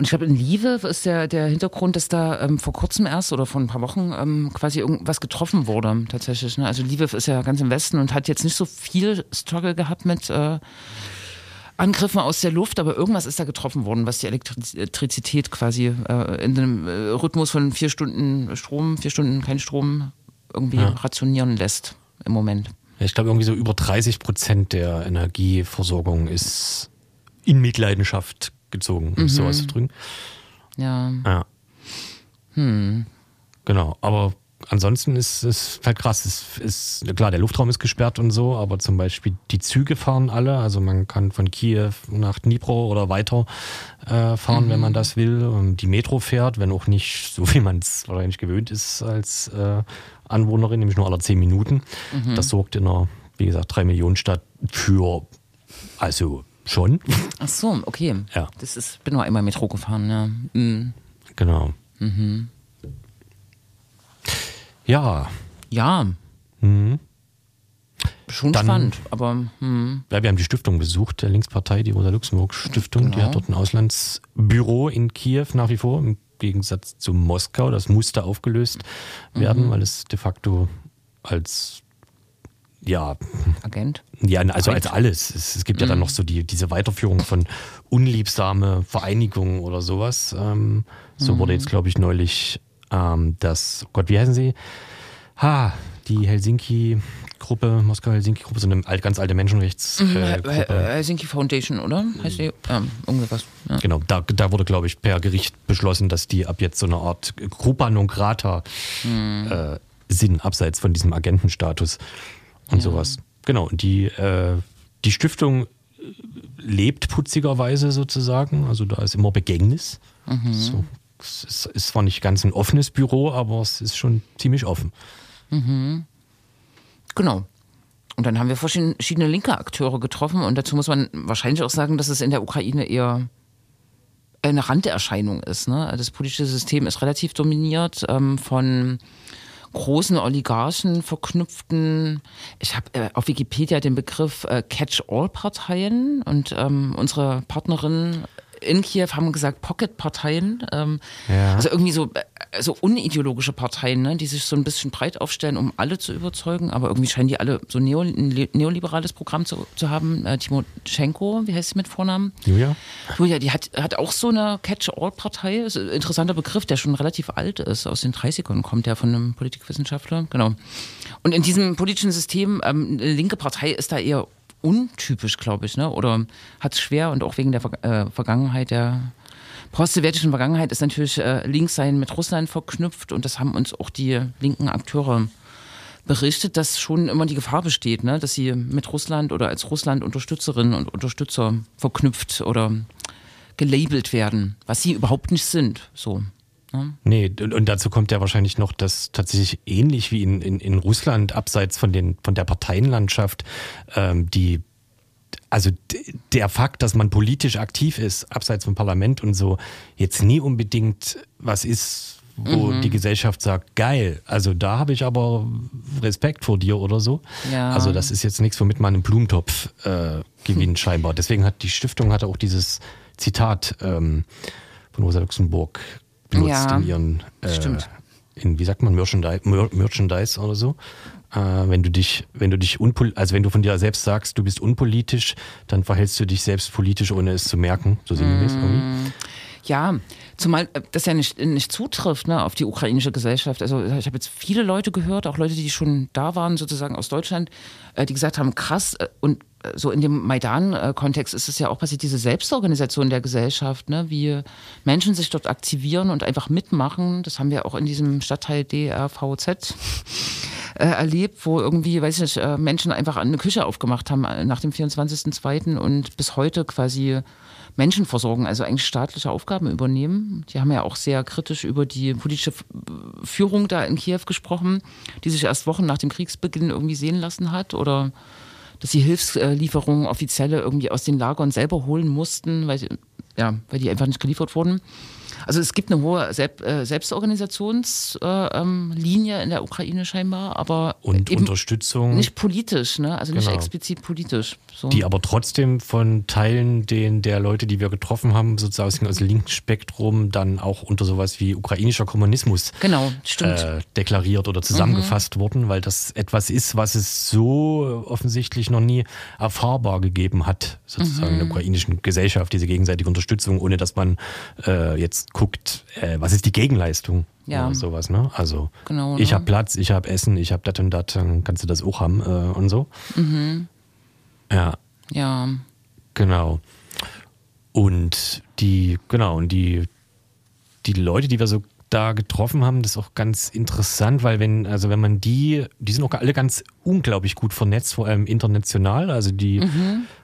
Und ich glaube, in Lieve ist der, der Hintergrund, dass da ähm, vor kurzem erst oder vor ein paar Wochen ähm, quasi irgendwas getroffen wurde, tatsächlich. Ne? Also Lieve ist ja ganz im Westen und hat jetzt nicht so viel Struggle gehabt mit äh, Angriffen aus der Luft, aber irgendwas ist da getroffen worden, was die Elektriz- Elektrizität quasi äh, in einem äh, Rhythmus von vier Stunden Strom, vier Stunden kein Strom irgendwie Ja. rationieren lässt im Moment. Ich glaube, irgendwie so über 30 Prozent der Energieversorgung ist in Mitleidenschaft gezogen, um es so auszudrücken. Ja. Ja. Genau, aber ansonsten ist es halt krass. Es ist, klar, der Luftraum ist gesperrt und so, aber zum Beispiel die Züge fahren alle. Also man kann von Kiew nach Dnipro oder weiter äh, fahren, wenn man das will. Und Die Metro fährt, wenn auch nicht so, wie man es wahrscheinlich gewöhnt ist als äh, Anwohnerin, nämlich nur alle zehn Minuten. Das sorgt in einer, wie gesagt, drei Millionen Stadt für, also schon. Ach so, okay. Ja. Das ist, bin nur einmal Metro gefahren, ja. Mhm. Genau. Ja, Ja. Mhm. Schon Dann- spannend, aber hm. Ja, wir haben die Stiftung besucht, der Linkspartei, die Rosa-Luxemburg-Stiftung. Die Genau. hat dort ein Auslandsbüro in Kiew nach wie vor, im Gegensatz zu Moskau. Das musste aufgelöst werden, Mhm. weil es de facto als, ja, Agent. ja also als alles. Es, es gibt ja dann Mhm. noch so die, diese Weiterführung von unliebsame Vereinigungen oder sowas. Ähm, so Mhm. wurde jetzt, glaube ich, neulich ähm, das, oh Gott, wie heißen sie? Ha, die Helsinki-Gruppe, Moskau-Helsinki-Gruppe, so eine alt, ganz alte Menschenrechtsgruppe. Äh, Äh, Helsinki Foundation, oder? Heißt die? Ähm, irgendwas. Ja. Genau, da, da wurde, glaube ich, per Gericht beschlossen, dass die ab jetzt so eine Art Grupa non grata äh, sind, abseits von diesem Agentenstatus und sowas. Genau, und die, äh, die Stiftung äh, lebt putzigerweise sozusagen, also da ist immer Begängnis. So, es ist, ist zwar nicht ganz ein offenes Büro, aber es ist schon ziemlich offen. Genau. Und dann haben wir verschiedene, verschiedene linke Akteure getroffen und dazu muss man wahrscheinlich auch sagen, dass es in der Ukraine eher eine Randerscheinung ist. Ne? Das politische System ist relativ dominiert ähm, von großen Oligarchen verknüpften, ich habe äh, auf Wikipedia den Begriff äh, Catch-all-Parteien und ähm, unsere Partnerinnen in Kiew haben gesagt Pocket-Parteien, ähm, Ja. also irgendwie so, äh, so unideologische Parteien, ne, die sich so ein bisschen breit aufstellen, um alle zu überzeugen, aber irgendwie scheinen die alle so neo, ein le- neoliberales Programm zu, zu haben. Äh, Timoschenko, wie heißt sie mit Vornamen? Julia? Julia, die hat, hat auch so eine Catch-all-Partei. Ist ein interessanter Begriff, der schon relativ alt ist. Aus den 30ern kommt der von einem Politikwissenschaftler. Genau. Und in diesem politischen System, ähm, eine linke Partei ist da eher untypisch, glaube ich, ne? Oder hat es schwer und auch wegen der Ver äh, Vergangenheit der post-sowjetischen Vergangenheit ist natürlich äh, Linkssein mit Russland verknüpft und das haben uns auch die linken Akteure berichtet, dass schon immer die Gefahr besteht, ne, dass sie mit Russland oder als Russland-Unterstützerinnen und Unterstützer verknüpft oder gelabelt werden, was sie überhaupt nicht sind. So. Ne? Nee, und, und dazu kommt ja wahrscheinlich noch, dass tatsächlich ähnlich wie in, in, in Russland, abseits von, den, von der Parteienlandschaft, ähm, die, also der Fakt, dass man politisch aktiv ist, abseits vom Parlament und so, jetzt nie unbedingt was ist, wo Mhm. die Gesellschaft sagt, geil, also da habe ich aber Respekt vor dir oder so. Ja. Also das ist jetzt nichts, womit man einen Blumentopf äh, gewinnt scheinbar. Deswegen hat die Stiftung hatte auch dieses Zitat ähm, von Rosa Luxemburg benutzt Ja, in ihren, äh, in, wie sagt man, Merchandise, Mer Merchandise oder so. Äh, wenn du dich, wenn du dich unpol also wenn du von dir selbst sagst, du bist unpolitisch, dann verhältst du dich selbst politisch, ohne es zu merken. So sinngemäß Mhm. irgendwie. Ja, zumal äh, das ja nicht, nicht zutrifft ne, auf die ukrainische Gesellschaft. Also ich habe jetzt viele Leute gehört, auch Leute, die schon da waren, sozusagen aus Deutschland, äh, die gesagt haben, krass, und so in dem Maidan-Kontext ist es ja auch passiert, diese Selbstorganisation der Gesellschaft, ne, wie Menschen sich dort aktivieren und einfach mitmachen. Das haben wir auch in diesem Stadtteil DRVZ äh, erlebt, wo irgendwie, weiß ich nicht, äh, Menschen einfach eine Küche aufgemacht haben äh, nach dem 24.02. und bis heute quasi Menschen versorgen, also eigentlich staatliche Aufgaben übernehmen. Die haben ja auch sehr kritisch über die politische Führung da in Kiew gesprochen, die sich erst Wochen nach dem Kriegsbeginn irgendwie sehen lassen hat oder dass sie Hilfslieferungen offizielle irgendwie aus den Lagern selber holen mussten, weil, ja, weil die einfach nicht geliefert wurden. Also es gibt eine hohe Selb äh, Selbstorganisationslinie äh, ähm, in der Ukraine scheinbar, aber Und Unterstützung. nicht politisch, ne? also nicht Genau. explizit politisch. So. die aber trotzdem von Teilen den, der Leute, die wir getroffen haben, sozusagen aus dem linken Spektrum, dann auch unter sowas wie ukrainischer Kommunismus genau, stimmt. äh, deklariert oder zusammengefasst wurden, weil das etwas ist, was es so offensichtlich noch nie erfahrbar gegeben hat, sozusagen in der ukrainischen Gesellschaft, diese gegenseitige Unterstützung, ohne dass man äh, jetzt guckt, äh, was ist die Gegenleistung Ja. oder sowas. Ne? Also Genau, ich ne? habe Platz, ich habe Essen, ich habe das und das, dann kannst du das auch haben äh, und so. Mhm. Ja, ja. Genau. Und die, genau, und die, die Leute, die wir so da getroffen haben, das ist auch ganz interessant, weil wenn, also wenn man die, die sind auch alle ganz unglaublich gut vernetzt, vor allem international. Also die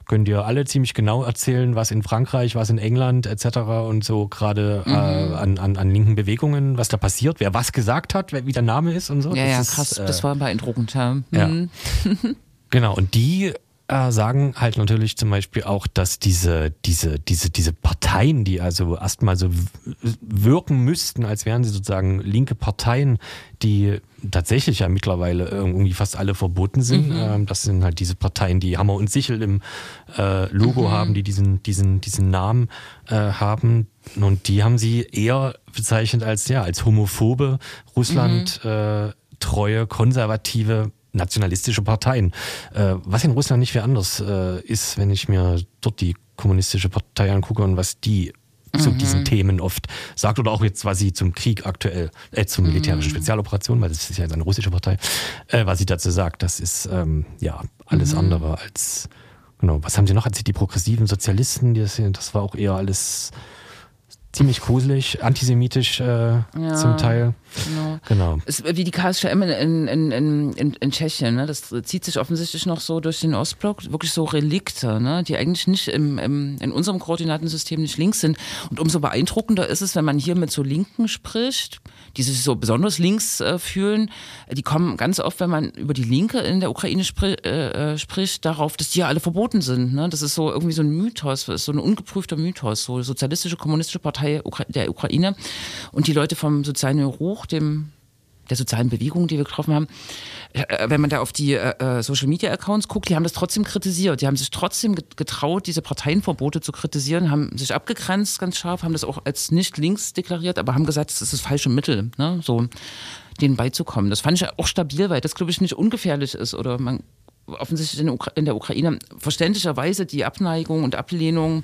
können dir alle ziemlich genau erzählen, was in Frankreich, was in England etc. und so gerade äh, an, an, an linken Bewegungen, was da passiert, wer was gesagt hat, wie der Name ist und so. Ja, Das ja, ist, krass. äh, das war beeindruckend. Ja. ja. Mhm. Genau, und die äh, sagen halt natürlich zum Beispiel auch, dass diese, diese, diese, diese Parteien, die also erstmal so wirken müssten, als wären sie sozusagen linke Parteien, die tatsächlich ja mittlerweile irgendwie fast alle verboten sind. Ähm, das sind halt diese Parteien, die Hammer und Sichel im äh, Logo haben, die diesen, diesen, diesen Namen äh, haben. Und die haben sie eher bezeichnet als, ja, als homophobe, Russland äh, treue, konservative nationalistische Parteien. Äh, was in Russland nicht viel anders äh, ist, wenn ich mir dort die kommunistische Partei angucke und was die zu diesen Themen oft sagt oder auch jetzt, was sie zum Krieg aktuell, äh, zum militärischen Spezialoperation, weil das ist ja jetzt eine russische Partei, äh, was sie dazu sagt, das ist ähm, ja alles andere als, genau, was haben sie noch? Erzählt, die progressiven Sozialisten, das, das war auch eher alles ziemlich gruselig, antisemitisch äh, zum Teil. Genau. Genau. Es wie die KSCM in, in, in, in, in Tschechien, ne? das zieht sich offensichtlich noch so durch den Ostblock, wirklich so Relikte, ne? die eigentlich nicht im, im, in unserem Koordinatensystem nicht links sind. Und umso beeindruckender ist es, wenn man hier mit so Linken spricht, die sich so besonders links äh, fühlen, die kommen ganz oft, wenn man über die Linke in der Ukraine spri äh, äh, spricht, darauf, dass die ja alle verboten sind. Ne? Das ist so irgendwie so ein Mythos, so ein ungeprüfter Mythos, so sozialistische, kommunistische Partei der Ukraine. Und die Leute vom sozialen Hoch, dem der sozialen Bewegung, die wir getroffen haben, äh, wenn man da auf die äh, Social Media Accounts guckt, die haben das trotzdem kritisiert. Die haben sich trotzdem getraut, diese Parteienverbote zu kritisieren, haben sich abgegrenzt ganz scharf, haben das auch als nicht links deklariert, aber haben gesagt, das ist das falsche Mittel, ne? so denen beizukommen. Das fand ich auch stabil, weil das, glaube ich, nicht ungefährlich ist oder man offensichtlich in, in der Ukraine verständlicherweise die Abneigung und Ablehnung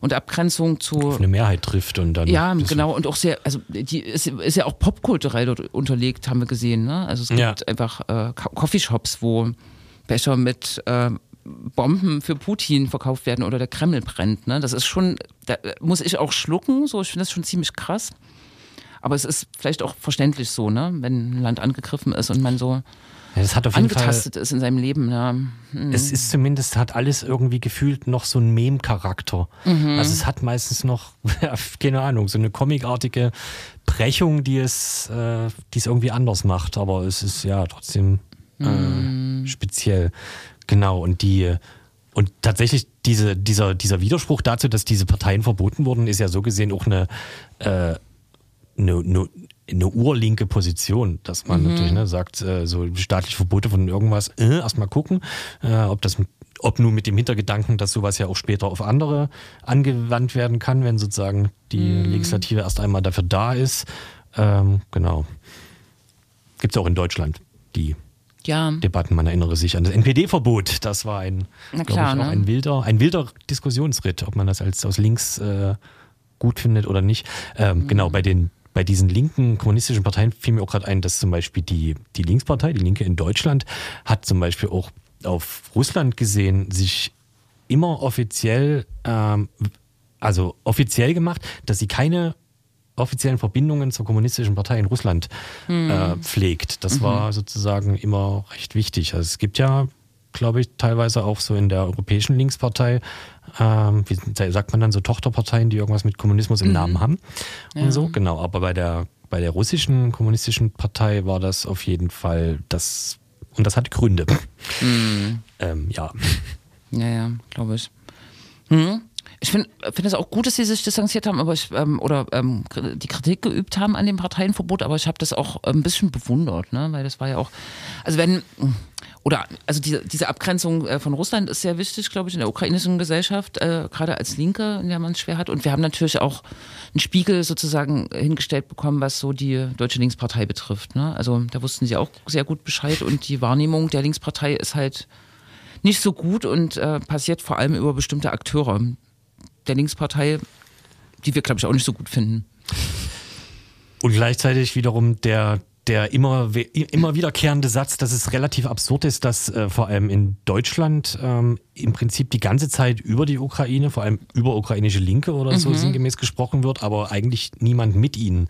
und Abgrenzung zu eine Mehrheit trifft und dann. ja, genau. Und auch sehr, also die ist, ist ja auch popkulturell dort unterlegt, haben wir gesehen. Ne? Also es gibt Ja. einfach äh, Co- Coffeeshops, wo Becher mit äh, Bomben für Putin verkauft werden oder der Kreml brennt. Ne? Das ist schon, da muss ich auch schlucken. So, ich finde das schon ziemlich krass. Aber es ist vielleicht auch verständlich so, ne? wenn ein Land angegriffen ist und man so Ja, das hat auf jeden Fall. angetastet ist in seinem Leben. Ja. Es ist zumindest, hat alles irgendwie gefühlt noch so einen Mem-Charakter. Mhm. Also es hat meistens noch, keine Ahnung, so eine comicartige Brechung, die es, äh, die es irgendwie anders macht. Aber es ist ja trotzdem Mhm. äh, speziell. Genau. Und die, und tatsächlich diese, dieser, dieser Widerspruch dazu, dass diese Parteien verboten wurden, ist ja so gesehen auch eine, äh, eine, eine eine urlinke Position, dass man natürlich ne, sagt, äh, so staatliche Verbote von irgendwas, äh, erstmal gucken, äh, ob das ob nun mit dem Hintergedanken, dass sowas ja auch später auf andere angewandt werden kann, wenn sozusagen die Legislative erst einmal dafür da ist. Ähm, genau. Gibt es auch in Deutschland die Ja, Debatten. Man erinnere sich an das NPD-Verbot. Das war ein, klar, ich, auch ne? ein wilder, ein wilder Diskussionsritt, ob man das als aus links äh, gut findet oder nicht. Ähm, Mhm. Genau, bei den bei diesen linken kommunistischen Parteien fiel mir auch gerade ein, dass zum Beispiel die, die Linkspartei, die Linke in Deutschland, hat zum Beispiel auch auf Russland gesehen, sich immer offiziell, ähm, also offiziell gemacht, dass sie keine offiziellen Verbindungen zur kommunistischen Partei in Russland äh, pflegt. Das war sozusagen immer recht wichtig. Also es gibt ja, glaube ich, teilweise auch so in der europäischen Linkspartei, ähm, wie sagt man dann so Tochterparteien, die irgendwas mit Kommunismus im Namen haben und so. Genau, aber bei der bei der russischen kommunistischen Partei war das auf jeden Fall das und das hat Gründe. Ähm, ja. ja, ja, glaube ich. Hm? Ich finde find es auch gut, dass sie sich distanziert haben, aber ich, ähm, oder ähm, die Kritik geübt haben an dem Parteienverbot, aber ich habe das auch ein bisschen bewundert, ne? weil das war ja auch, also wenn, oder also diese, diese Abgrenzung äh, von Russland ist sehr wichtig, glaube ich, in der ukrainischen Gesellschaft, äh, gerade als Linke, in der man es schwer hat. Und wir haben natürlich auch einen Spiegel sozusagen hingestellt bekommen, was so die Deutsche Linkspartei betrifft. Ne? Also da wussten sie auch sehr gut Bescheid und die Wahrnehmung der Linkspartei ist halt nicht so gut und äh, passiert vor allem über bestimmte Akteure der Linkspartei, die wir, glaube ich, auch nicht so gut finden. Und gleichzeitig wiederum der, der immer, immer wiederkehrende Satz, dass es relativ absurd ist, dass äh, vor allem in Deutschland ähm, im Prinzip die ganze Zeit über die Ukraine, vor allem über ukrainische Linke oder so sinngemäß gesprochen wird, aber eigentlich niemand mit ihnen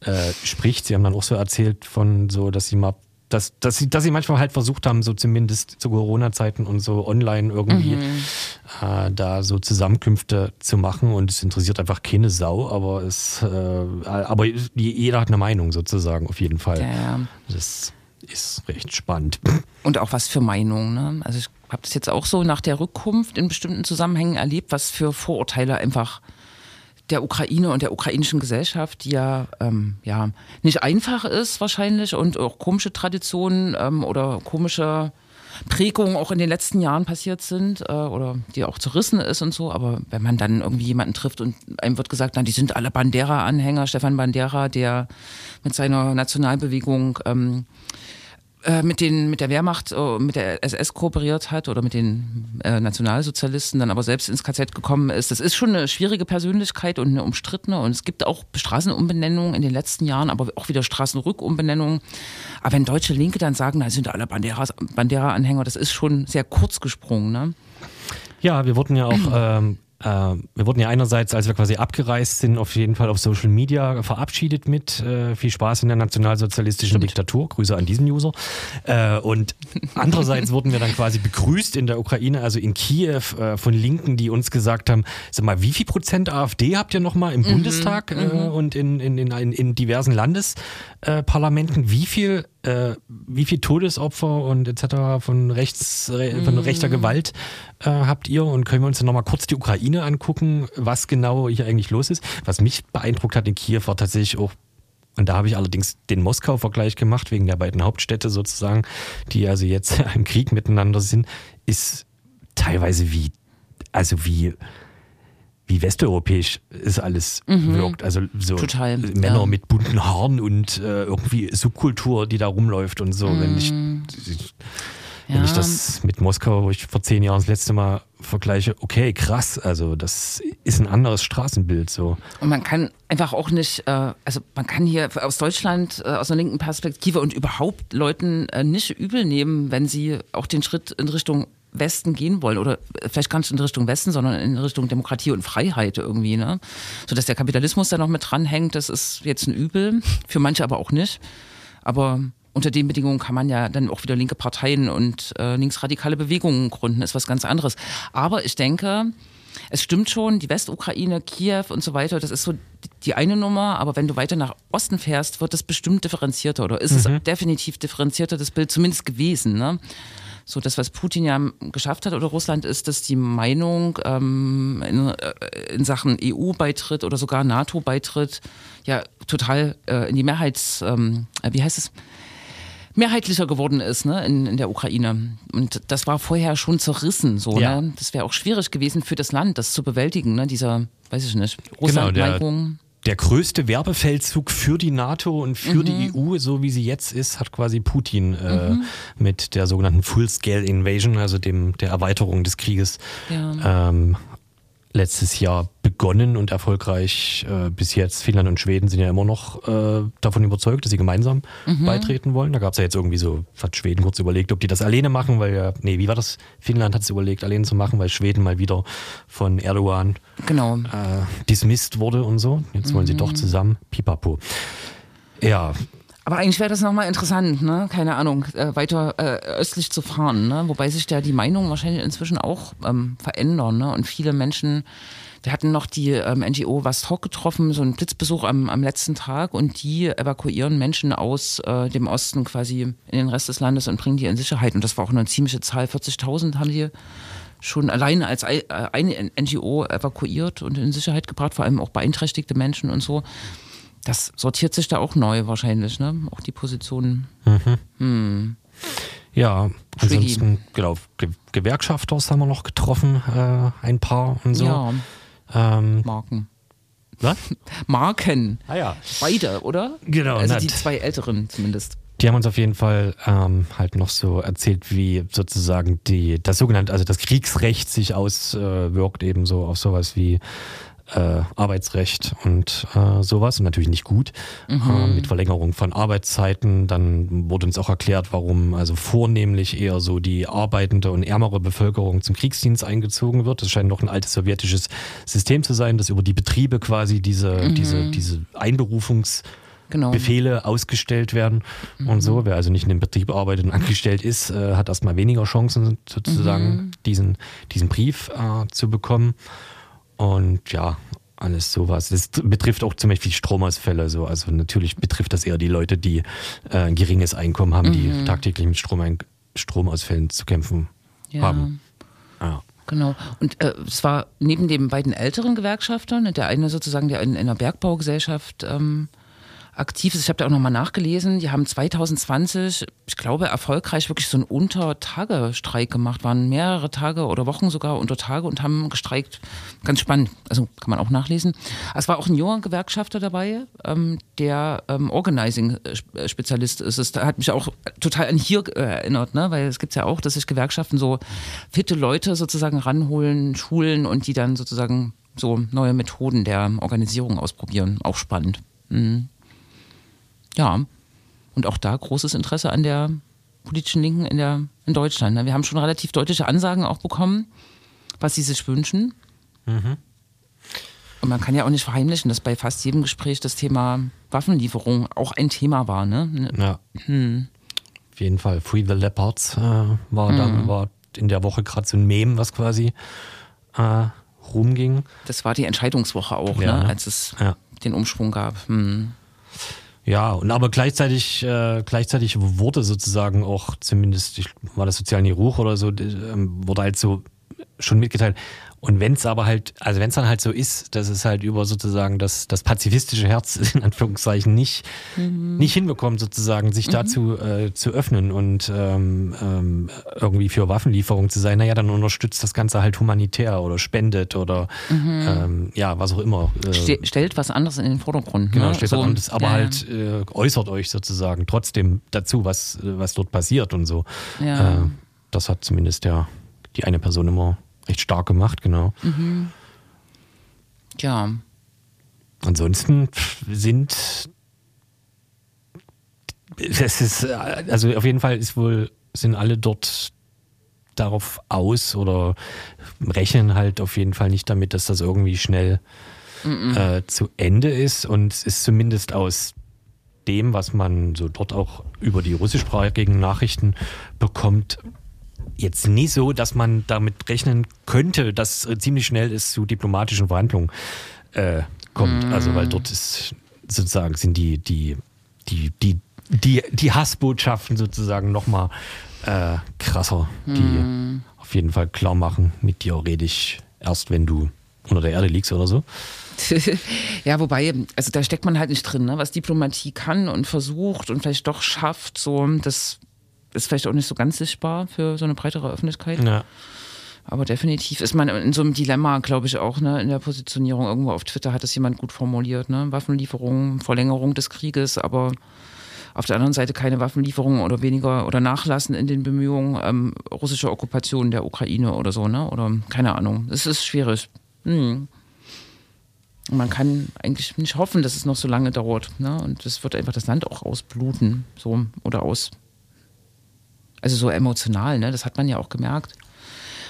äh, spricht. Sie haben dann auch so erzählt von so, dass sie mal dass, dass, sie, dass sie manchmal halt versucht haben, so zumindest zu Corona-Zeiten und so online irgendwie äh, da so Zusammenkünfte zu machen und es interessiert einfach keine Sau, aber es äh, aber jeder hat eine Meinung sozusagen auf jeden Fall. Ja, ja. Das ist recht spannend. Und auch was für Meinungen. Ne? Also ich habe das jetzt auch so nach der Rückkunft in bestimmten Zusammenhängen erlebt, was für Vorurteile einfach der Ukraine und der ukrainischen Gesellschaft, die ja, ähm, ja nicht einfach ist wahrscheinlich und auch komische Traditionen ähm, oder komische Prägungen auch in den letzten Jahren passiert sind äh, oder die auch zerrissen ist und so. Aber wenn man dann irgendwie jemanden trifft und einem wird gesagt, na, die sind alle Bandera-Anhänger, Stefan Bandera, der mit seiner Nationalbewegung ähm, äh, mit, den, mit der Wehrmacht, äh, mit der SS kooperiert hat oder mit den äh, Nationalsozialisten, dann aber selbst ins KZ gekommen ist. Das ist schon eine schwierige Persönlichkeit und eine umstrittene. Und es gibt auch Straßenumbenennungen in den letzten Jahren, aber auch wieder Straßenrückumbenennungen. Aber wenn deutsche Linke dann sagen, da sind alle Banderas- Bandera-Anhänger, das ist schon sehr kurz gesprungen. Ne? Ja, wir wurden ja auch, ähm, äh, wir wurden ja einerseits, als wir quasi abgereist sind, auf jeden Fall auf Social Media verabschiedet mit äh, viel Spaß in der nationalsozialistischen Diktatur. Grüße an diesen User. Äh, und andererseits wurden wir dann quasi begrüßt in der Ukraine, also in Kiew, äh, von Linken, die uns gesagt haben, sag mal, wie viel Prozent AfD habt ihr nochmal im Bundestag äh, und in, in, in, in, in diversen Landesparlamenten? wie viel äh, wie viel Todesopfer und etc. von rechts re, von rechter Gewalt äh, habt ihr und können wir uns dann nochmal kurz die Ukraine angucken, was genau hier eigentlich los ist. Was mich beeindruckt hat in Kiew war tatsächlich auch und da habe ich allerdings den Moskau-Vergleich gemacht, wegen der beiden Hauptstädte sozusagen, die also jetzt im Krieg miteinander sind, ist teilweise wie, also wie, wie westeuropäisch es alles wirkt. Also so Total, Männer ja. mit bunten Haaren und äh, irgendwie Subkultur, die da rumläuft und so. Wenn ich, wenn Ja. ich das mit Moskau, wo ich vor zehn Jahren das letzte Mal vergleiche, okay, krass, also das ist ein anderes Straßenbild so. Und man kann einfach auch nicht, äh, also man kann hier aus Deutschland, äh, aus einer linken Perspektive und überhaupt Leuten äh, nicht übel nehmen, wenn sie auch den Schritt in Richtung Westen gehen wollen oder äh, vielleicht gar nicht in Richtung Westen, sondern in Richtung Demokratie und Freiheit irgendwie, ne? So dass der Kapitalismus da noch mit dranhängt, das ist jetzt ein Übel, für manche aber auch nicht. Aber unter den Bedingungen kann man ja dann auch wieder linke Parteien und äh, linksradikale Bewegungen gründen, ist was ganz anderes. Aber ich denke, es stimmt schon, die Westukraine, Kiew und so weiter, das ist so die eine Nummer, aber wenn du weiter nach Osten fährst, wird das bestimmt differenzierter oder ist es definitiv differenzierter, das Bild zumindest gewesen. Ne? So, das, was Putin ja geschafft hat oder Russland, ist, dass die Meinung ähm, in, äh, in Sachen EU-Beitritt oder sogar NATO-Beitritt ja total äh, in die Mehrheits, ähm, äh, wie heißt es? mehrheitlicher geworden ist ne, in, in der Ukraine. Und das war vorher schon zerrissen. So, Ja. ne? Das wäre auch schwierig gewesen für das Land, das zu bewältigen. Ne? Dieser, weiß ich nicht, Genau, der, größte Werbefeldzug für die NATO und für Mhm. die EU, so wie sie jetzt ist, hat quasi Putin äh, mit der sogenannten Full-Scale Invasion, also dem der Erweiterung des Krieges, Ja. ähm, letztes Jahr begonnen und erfolgreich äh, bis jetzt. Finnland und Schweden sind ja immer noch äh, davon überzeugt, dass sie gemeinsam Mhm. beitreten wollen. Da gab es ja jetzt irgendwie so, hat Schweden kurz überlegt, ob die das alleine machen, weil ja, nee, wie war das? Finnland hat es überlegt, alleine zu machen, weil Schweden mal wieder von Erdogan Genau. äh, dismissed wurde und so. Jetzt wollen sie doch zusammen. Pipapo. Ja, Aber eigentlich wäre das nochmal interessant, ne? keine Ahnung, äh, weiter äh, östlich zu fahren. Ne? Wobei sich da die Meinungen wahrscheinlich inzwischen auch ähm, verändern. Ne? Und viele Menschen, wir hatten noch die ähm, NGO Vostok getroffen, so einen Blitzbesuch am, am letzten Tag und die evakuieren Menschen aus äh, dem Osten quasi in den Rest des Landes und bringen die in Sicherheit. Und das war auch eine ziemliche Zahl, 40.000 haben die schon alleine als äh, eine NGO evakuiert und in Sicherheit gebracht, vor allem auch beeinträchtigte Menschen und so. Das sortiert sich da auch neu wahrscheinlich, ne? Auch die Positionen. ja. Tricky. Ansonsten, genau, Ge Gewerkschafters haben wir noch getroffen, äh, ein paar und so. Ja, Ähm, Marken. was? Marken. Ah ja. Beide, oder? Genau, Also die zwei älteren zumindest. Die haben uns auf jeden Fall ähm, halt noch so erzählt, wie sozusagen die, das sogenannte, also das Kriegsrecht sich auswirkt, eben so auf sowas wie äh, Arbeitsrecht und äh, sowas und natürlich nicht gut äh, mit Verlängerung von Arbeitszeiten. Dann wurde uns auch erklärt, warum also vornehmlich eher so die arbeitende und ärmere Bevölkerung zum Kriegsdienst eingezogen wird. Das scheint noch ein altes sowjetisches System zu sein, dass über die Betriebe quasi diese, diese, diese Einberufungs Genau. Befehle ausgestellt werden und so. Wer also nicht in dem Betrieb arbeitet und angestellt ist, äh, hat erstmal weniger Chancen, sozusagen diesen, diesen Brief äh, zu bekommen. Und ja, alles sowas. Das betrifft auch zum Beispiel Stromausfälle. So. Also natürlich betrifft das eher die Leute, die äh, ein geringes Einkommen haben, die tagtäglich mit Strom Stromausfällen zu kämpfen Ja. haben. Ja. Genau. Und äh, es war neben den beiden älteren Gewerkschaftern, der eine sozusagen, der in, in einer Bergbaugesellschaft ähm, aktiv ist, ich habe da auch nochmal nachgelesen, die haben 2020, ich glaube, erfolgreich wirklich so einen Untertagestreik gemacht, waren mehrere Tage oder Wochen sogar unter Tage und haben gestreikt. Ganz spannend, also kann man auch nachlesen. Es war auch ein junger Gewerkschafter dabei, ähm, der ähm, Organizing-Spezialist ist. Das hat mich auch total an hier äh, erinnert, ne? weil es gibt ja auch, dass sich Gewerkschaften so fitte Leute sozusagen ranholen, schulen und die dann sozusagen so neue Methoden der Organisierung ausprobieren. Auch spannend. Mhm. Ja, und auch da großes Interesse an der politischen Linken in, der, in Deutschland. ne? Wir haben schon relativ deutliche Ansagen auch bekommen, was sie sich wünschen. Und man kann ja auch nicht verheimlichen, dass bei fast jedem Gespräch das Thema Waffenlieferung auch ein Thema war. Ne? Ja. Auf jeden Fall. Free the Leopards äh, war dann war in der Woche gerade so ein Meme, was quasi äh, rumging. Das war die Entscheidungswoche auch, Ja, ne? ne? als es Ja. den Umschwung gab. Hm. Ja, und aber gleichzeitig, äh, gleichzeitig wurde sozusagen auch, zumindest ich, war das sozial nie Ruch oder so, ähm, wurde halt so schon mitgeteilt. Und wenn es aber halt, also wenn es dann halt so ist, dass es halt über sozusagen das, das pazifistische Herz in Anführungszeichen nicht, nicht hinbekommt, sozusagen sich dazu äh, zu öffnen und ähm, ähm, irgendwie für Waffenlieferung zu sein, naja, dann unterstützt das Ganze halt humanitär oder spendet oder ähm, ja, was auch immer. Äh, Ste stellt was anderes in den Vordergrund. Genau, ne? steht So, da anderes, aber ja, halt äh, äußert euch sozusagen trotzdem dazu, was, was dort passiert und so. Ja. Äh, das hat zumindest der, die eine Person immer recht stark gemacht, genau. Ja, Ansonsten sind es ist, also auf jeden Fall ist wohl, sind alle dort darauf aus oder rechnen halt auf jeden Fall nicht damit, dass das irgendwie schnell äh, zu Ende ist. Und es ist zumindest aus dem, was man so dort auch über die russischsprachigen Nachrichten bekommt, jetzt nie so, dass man damit rechnen könnte, dass äh, ziemlich schnell es zu diplomatischen Verhandlungen äh, kommt. Also weil dort ist sozusagen sind die die die die die, die Hassbotschaften sozusagen nochmal äh, krasser, die Hm. auf jeden Fall klar machen, mit dir rede ich erst, wenn du unter der Erde liegst oder so. ja, wobei, also da steckt man halt nicht drin, ne? was Diplomatie kann und versucht und vielleicht doch schafft, so, das ist vielleicht auch nicht so ganz sichtbar für so eine breitere Öffentlichkeit. Ja. Aber definitiv ist man in so einem Dilemma, glaube ich, auch, ne, in der Positionierung. Irgendwo auf Twitter hat es jemand gut formuliert, ne? Waffenlieferung, Verlängerung des Krieges, aber auf der anderen Seite keine Waffenlieferung oder weniger oder Nachlassen in den Bemühungen ähm, russischer Okkupation der Ukraine oder so, ne? Oder keine Ahnung. Es ist schwierig. Hm. Man kann eigentlich nicht hoffen, dass es noch so lange dauert. Ne? Und es wird einfach das Land auch ausbluten. So, oder aus. Also so emotional, ne? Das hat man ja auch gemerkt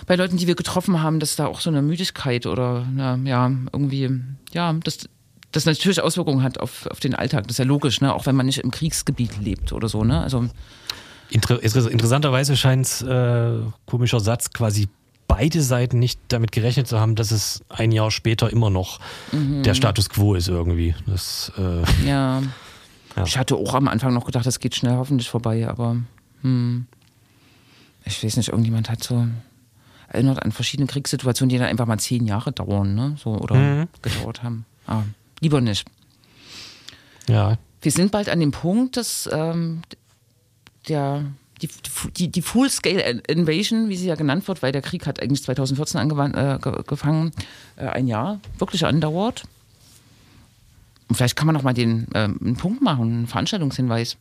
bei Leuten, die wir getroffen haben, dass da auch so eine Müdigkeit oder na, ja, irgendwie, ja, das, das natürlich Auswirkungen hat auf, auf den Alltag. Das ist ja logisch, ne? auch wenn man nicht im Kriegsgebiet lebt oder so. Ne? Also, Inter inter- interessanterweise scheint es, äh, komischer Satz, quasi beide Seiten nicht damit gerechnet zu haben, dass es ein Jahr später immer noch der Status quo ist irgendwie. Das, äh, ja. Ja. Ich hatte auch am Anfang noch gedacht, das geht schnell hoffentlich vorbei, aber hm, ich weiß nicht, irgendjemand hat so erinnert an verschiedene Kriegssituationen, die dann einfach mal zehn Jahre dauern, ne? So, oder gedauert haben. Ah, lieber nicht. ja, Wir sind bald an dem Punkt, dass ähm, der, die, die, die Full-Scale Invasion, wie sie ja genannt wird, weil der Krieg hat eigentlich 2014 angewandt, äh, äh, ein Jahr wirklich andauert. Und vielleicht kann man noch mal den ähm, einen Punkt machen, einen Veranstaltungshinweis.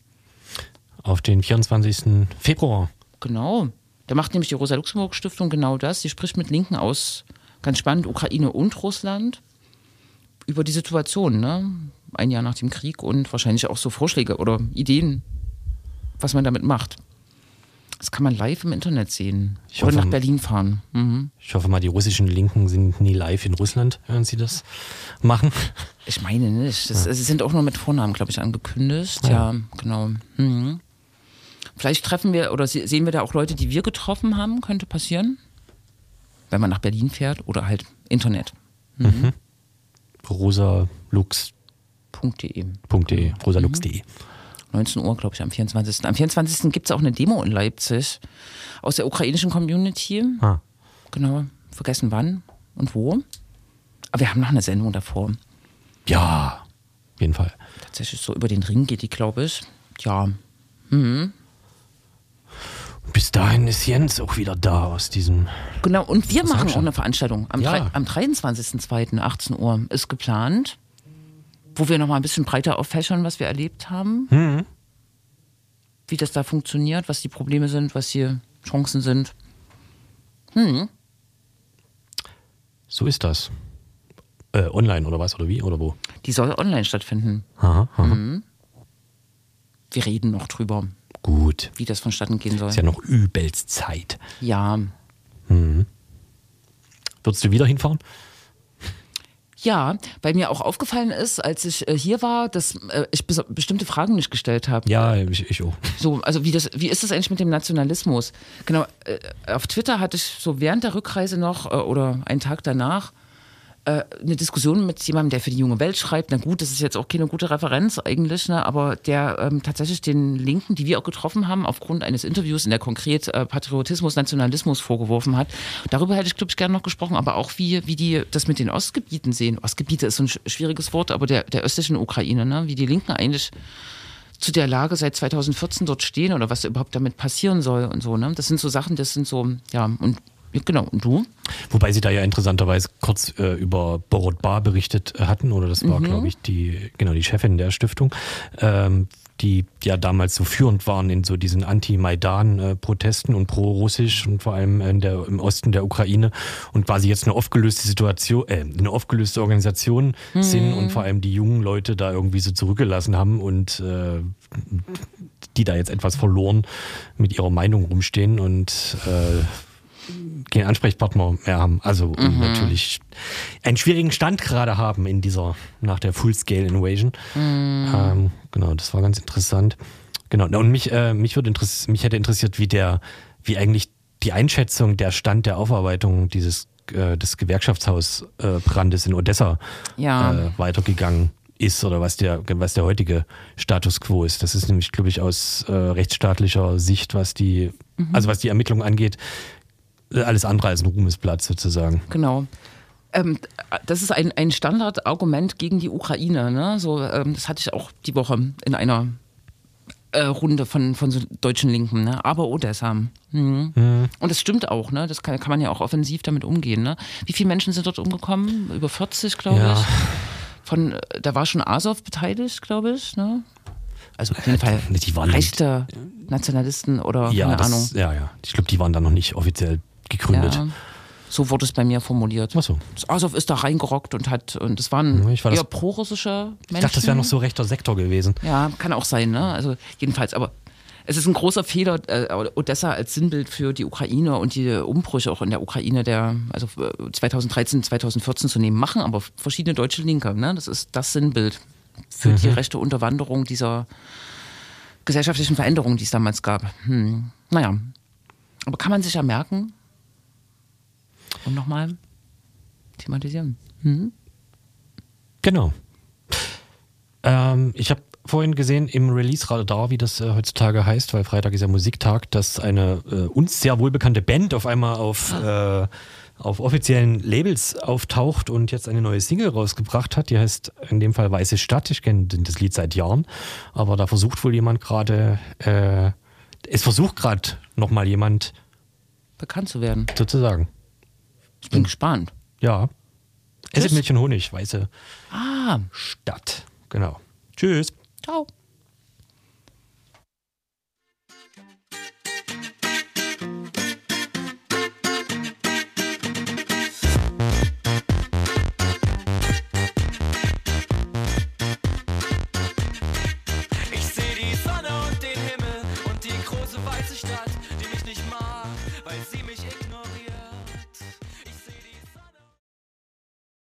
auf den 24. Februar. Genau. Da macht nämlich die Rosa-Luxemburg-Stiftung genau das. Sie spricht mit Linken aus, ganz spannend, Ukraine und Russland über die Situation, ne? Ein Jahr nach dem Krieg und wahrscheinlich auch so Vorschläge oder Ideen, was man damit macht. Das kann man live im Internet sehen. Ich oder hoffe, nach Berlin fahren. Mhm. Ich hoffe mal, die russischen Linken sind nie live in Russland, während sie das machen. Ich meine nicht. Das, Sie sind auch nur mit Vornamen, glaube ich, angekündigt. Ja, genau. Mhm. Vielleicht treffen wir oder se- sehen wir da auch Leute, die wir getroffen haben, könnte passieren. Wenn man nach Berlin fährt oder halt Internet. rosalux.de, .de. rosalux.de. 19 Uhr, glaube ich, am 24. Am 24. gibt es auch eine Demo in Leipzig aus der ukrainischen Community. Ah. Genau, vergessen wann und wo. Aber wir haben noch eine Sendung davor. Ja, auf jeden Fall. Tatsächlich so über den Ring geht die, glaube ich. Ja, Bis dahin ist Jens auch wieder da aus diesem. Genau, und wir machen auch eine Veranstaltung. Am, Ja. am 23.02. 18 Uhr ist geplant, wo wir nochmal ein bisschen breiter auffächern, was wir erlebt haben. Mhm. Wie das da funktioniert, was die Probleme sind, was die Chancen sind. So ist das. Äh, online oder was oder wie oder wo? Die soll online stattfinden. Aha, aha. Mhm. Wir reden noch drüber, Gut. wie das vonstatten gehen soll. Ist ja noch übelst Zeit. Ja, Würdest du wieder hinfahren? ja, weil mir auch aufgefallen ist, als ich äh, hier war, dass äh, ich bes bestimmte Fragen nicht gestellt habe. Ja, ich, ich auch. So, also wie, das, wie ist das eigentlich mit dem Nationalismus? Genau, äh, auf Twitter hatte ich so während der Rückreise noch oder einen Tag danach äh, eine Diskussion mit jemandem, der für die junge Welt schreibt. Na gut, das ist jetzt auch keine gute Referenz eigentlich, ne, aber der ähm, tatsächlich den Linken, die wir auch getroffen haben, aufgrund eines Interviews, in der konkret äh, Patriotismus, Nationalismus vorgeworfen hat. Darüber hätte ich, glaube ich, gerne noch gesprochen, aber auch wie, wie die das mit den Ostgebieten sehen. Ostgebiete ist so ein sch- schwieriges Wort, aber der, der östlichen Ukraine, ne, wie die Linken eigentlich zu der Lage seit 2014 dort stehen oder was überhaupt damit passieren soll und so. Ne? Das sind so Sachen, das sind so, ja, und genau, und du? Wobei sie da ja interessanterweise kurz äh, über Borod Bar berichtet äh, hatten, oder das Mhm. war, glaube ich, die, genau, die Chefin der Stiftung, ähm, die ja damals so führend waren in so diesen Anti-Maidan-Protesten und pro-russisch und vor allem in der, im Osten der Ukraine und quasi jetzt eine aufgelöste Situation, äh, eine aufgelöste Organisation sind und vor allem die jungen Leute da irgendwie so zurückgelassen haben und äh, die da jetzt etwas verloren mit ihrer Meinung rumstehen und äh, keinen Ansprechpartner mehr haben. Also und natürlich einen schwierigen Stand gerade haben in dieser, nach der Full-Scale Invasion. Ähm, genau, das war ganz interessant. Genau, na, und mich, äh, mich, würde interess mich hätte interessiert, wie der, wie eigentlich die Einschätzung der Stand der Aufarbeitung dieses äh, des Gewerkschaftshausbrandes in Odessa Ja. äh, weitergegangen ist oder was der, was der heutige Status quo ist. Das ist nämlich, glaube ich, aus äh, rechtsstaatlicher Sicht, was die Also was die Ermittlungen angeht, äh, alles andere als ein Ruhmesblatt sozusagen. Genau. Ähm, das ist ein, ein Standardargument gegen die Ukraine. Ne? So, ähm, das hatte ich auch die Woche in einer äh, Runde von, von so deutschen Linken. Ne? Aber Odessa. Mhm. Und das stimmt auch. Ne? Das kann, kann man ja auch offensiv damit umgehen. Ne? Wie viele Menschen sind dort umgekommen? Über 40, glaube Ja. ich. Von, äh, da war schon Azov beteiligt, glaube ich. Ne? Also auf jeden Fall die waren- rechte Nationalisten oder Ja, keine das, Ahnung. ja, ja. Ich glaube, die waren da noch nicht offiziell gegründet. Ja. So wurde es bei mir formuliert. Ach so. Das Azov ist da reingerockt und hat, und es waren ich war das- eher prorussische Menschen. Ich dachte, das wäre noch so rechter Sektor gewesen. Ja, kann auch sein, ne? Also jedenfalls, aber es ist ein großer Fehler, äh, Odessa als Sinnbild für die Ukraine und die Umbrüche auch in der Ukraine der, also äh, 2013, 2014 zu nehmen, machen aber verschiedene deutsche Linke, ne? Das ist das Sinnbild für die rechte Unterwanderung dieser gesellschaftlichen Veränderungen, die es damals gab. Hm. Naja. Aber kann man sich ja merken und nochmal thematisieren. Genau. Ähm, ich habe vorhin gesehen im Release-Radar, wie das äh, heutzutage heißt, weil Freitag ist ja Musiktag, dass eine äh, uns sehr wohlbekannte Band auf einmal auf, äh, auf offiziellen Labels auftaucht und jetzt eine neue Single rausgebracht hat. Die heißt in dem Fall Weiße Stadt. Ich kenne das Lied seit Jahren, aber da versucht wohl jemand gerade, äh, es versucht gerade nochmal jemand Bekannt zu werden. sozusagen. Ich bin gespannt. Ja. Tschüss. Essigmilch und Honig, Weiße Ah, Stadt. Genau. Tschüss. ciao.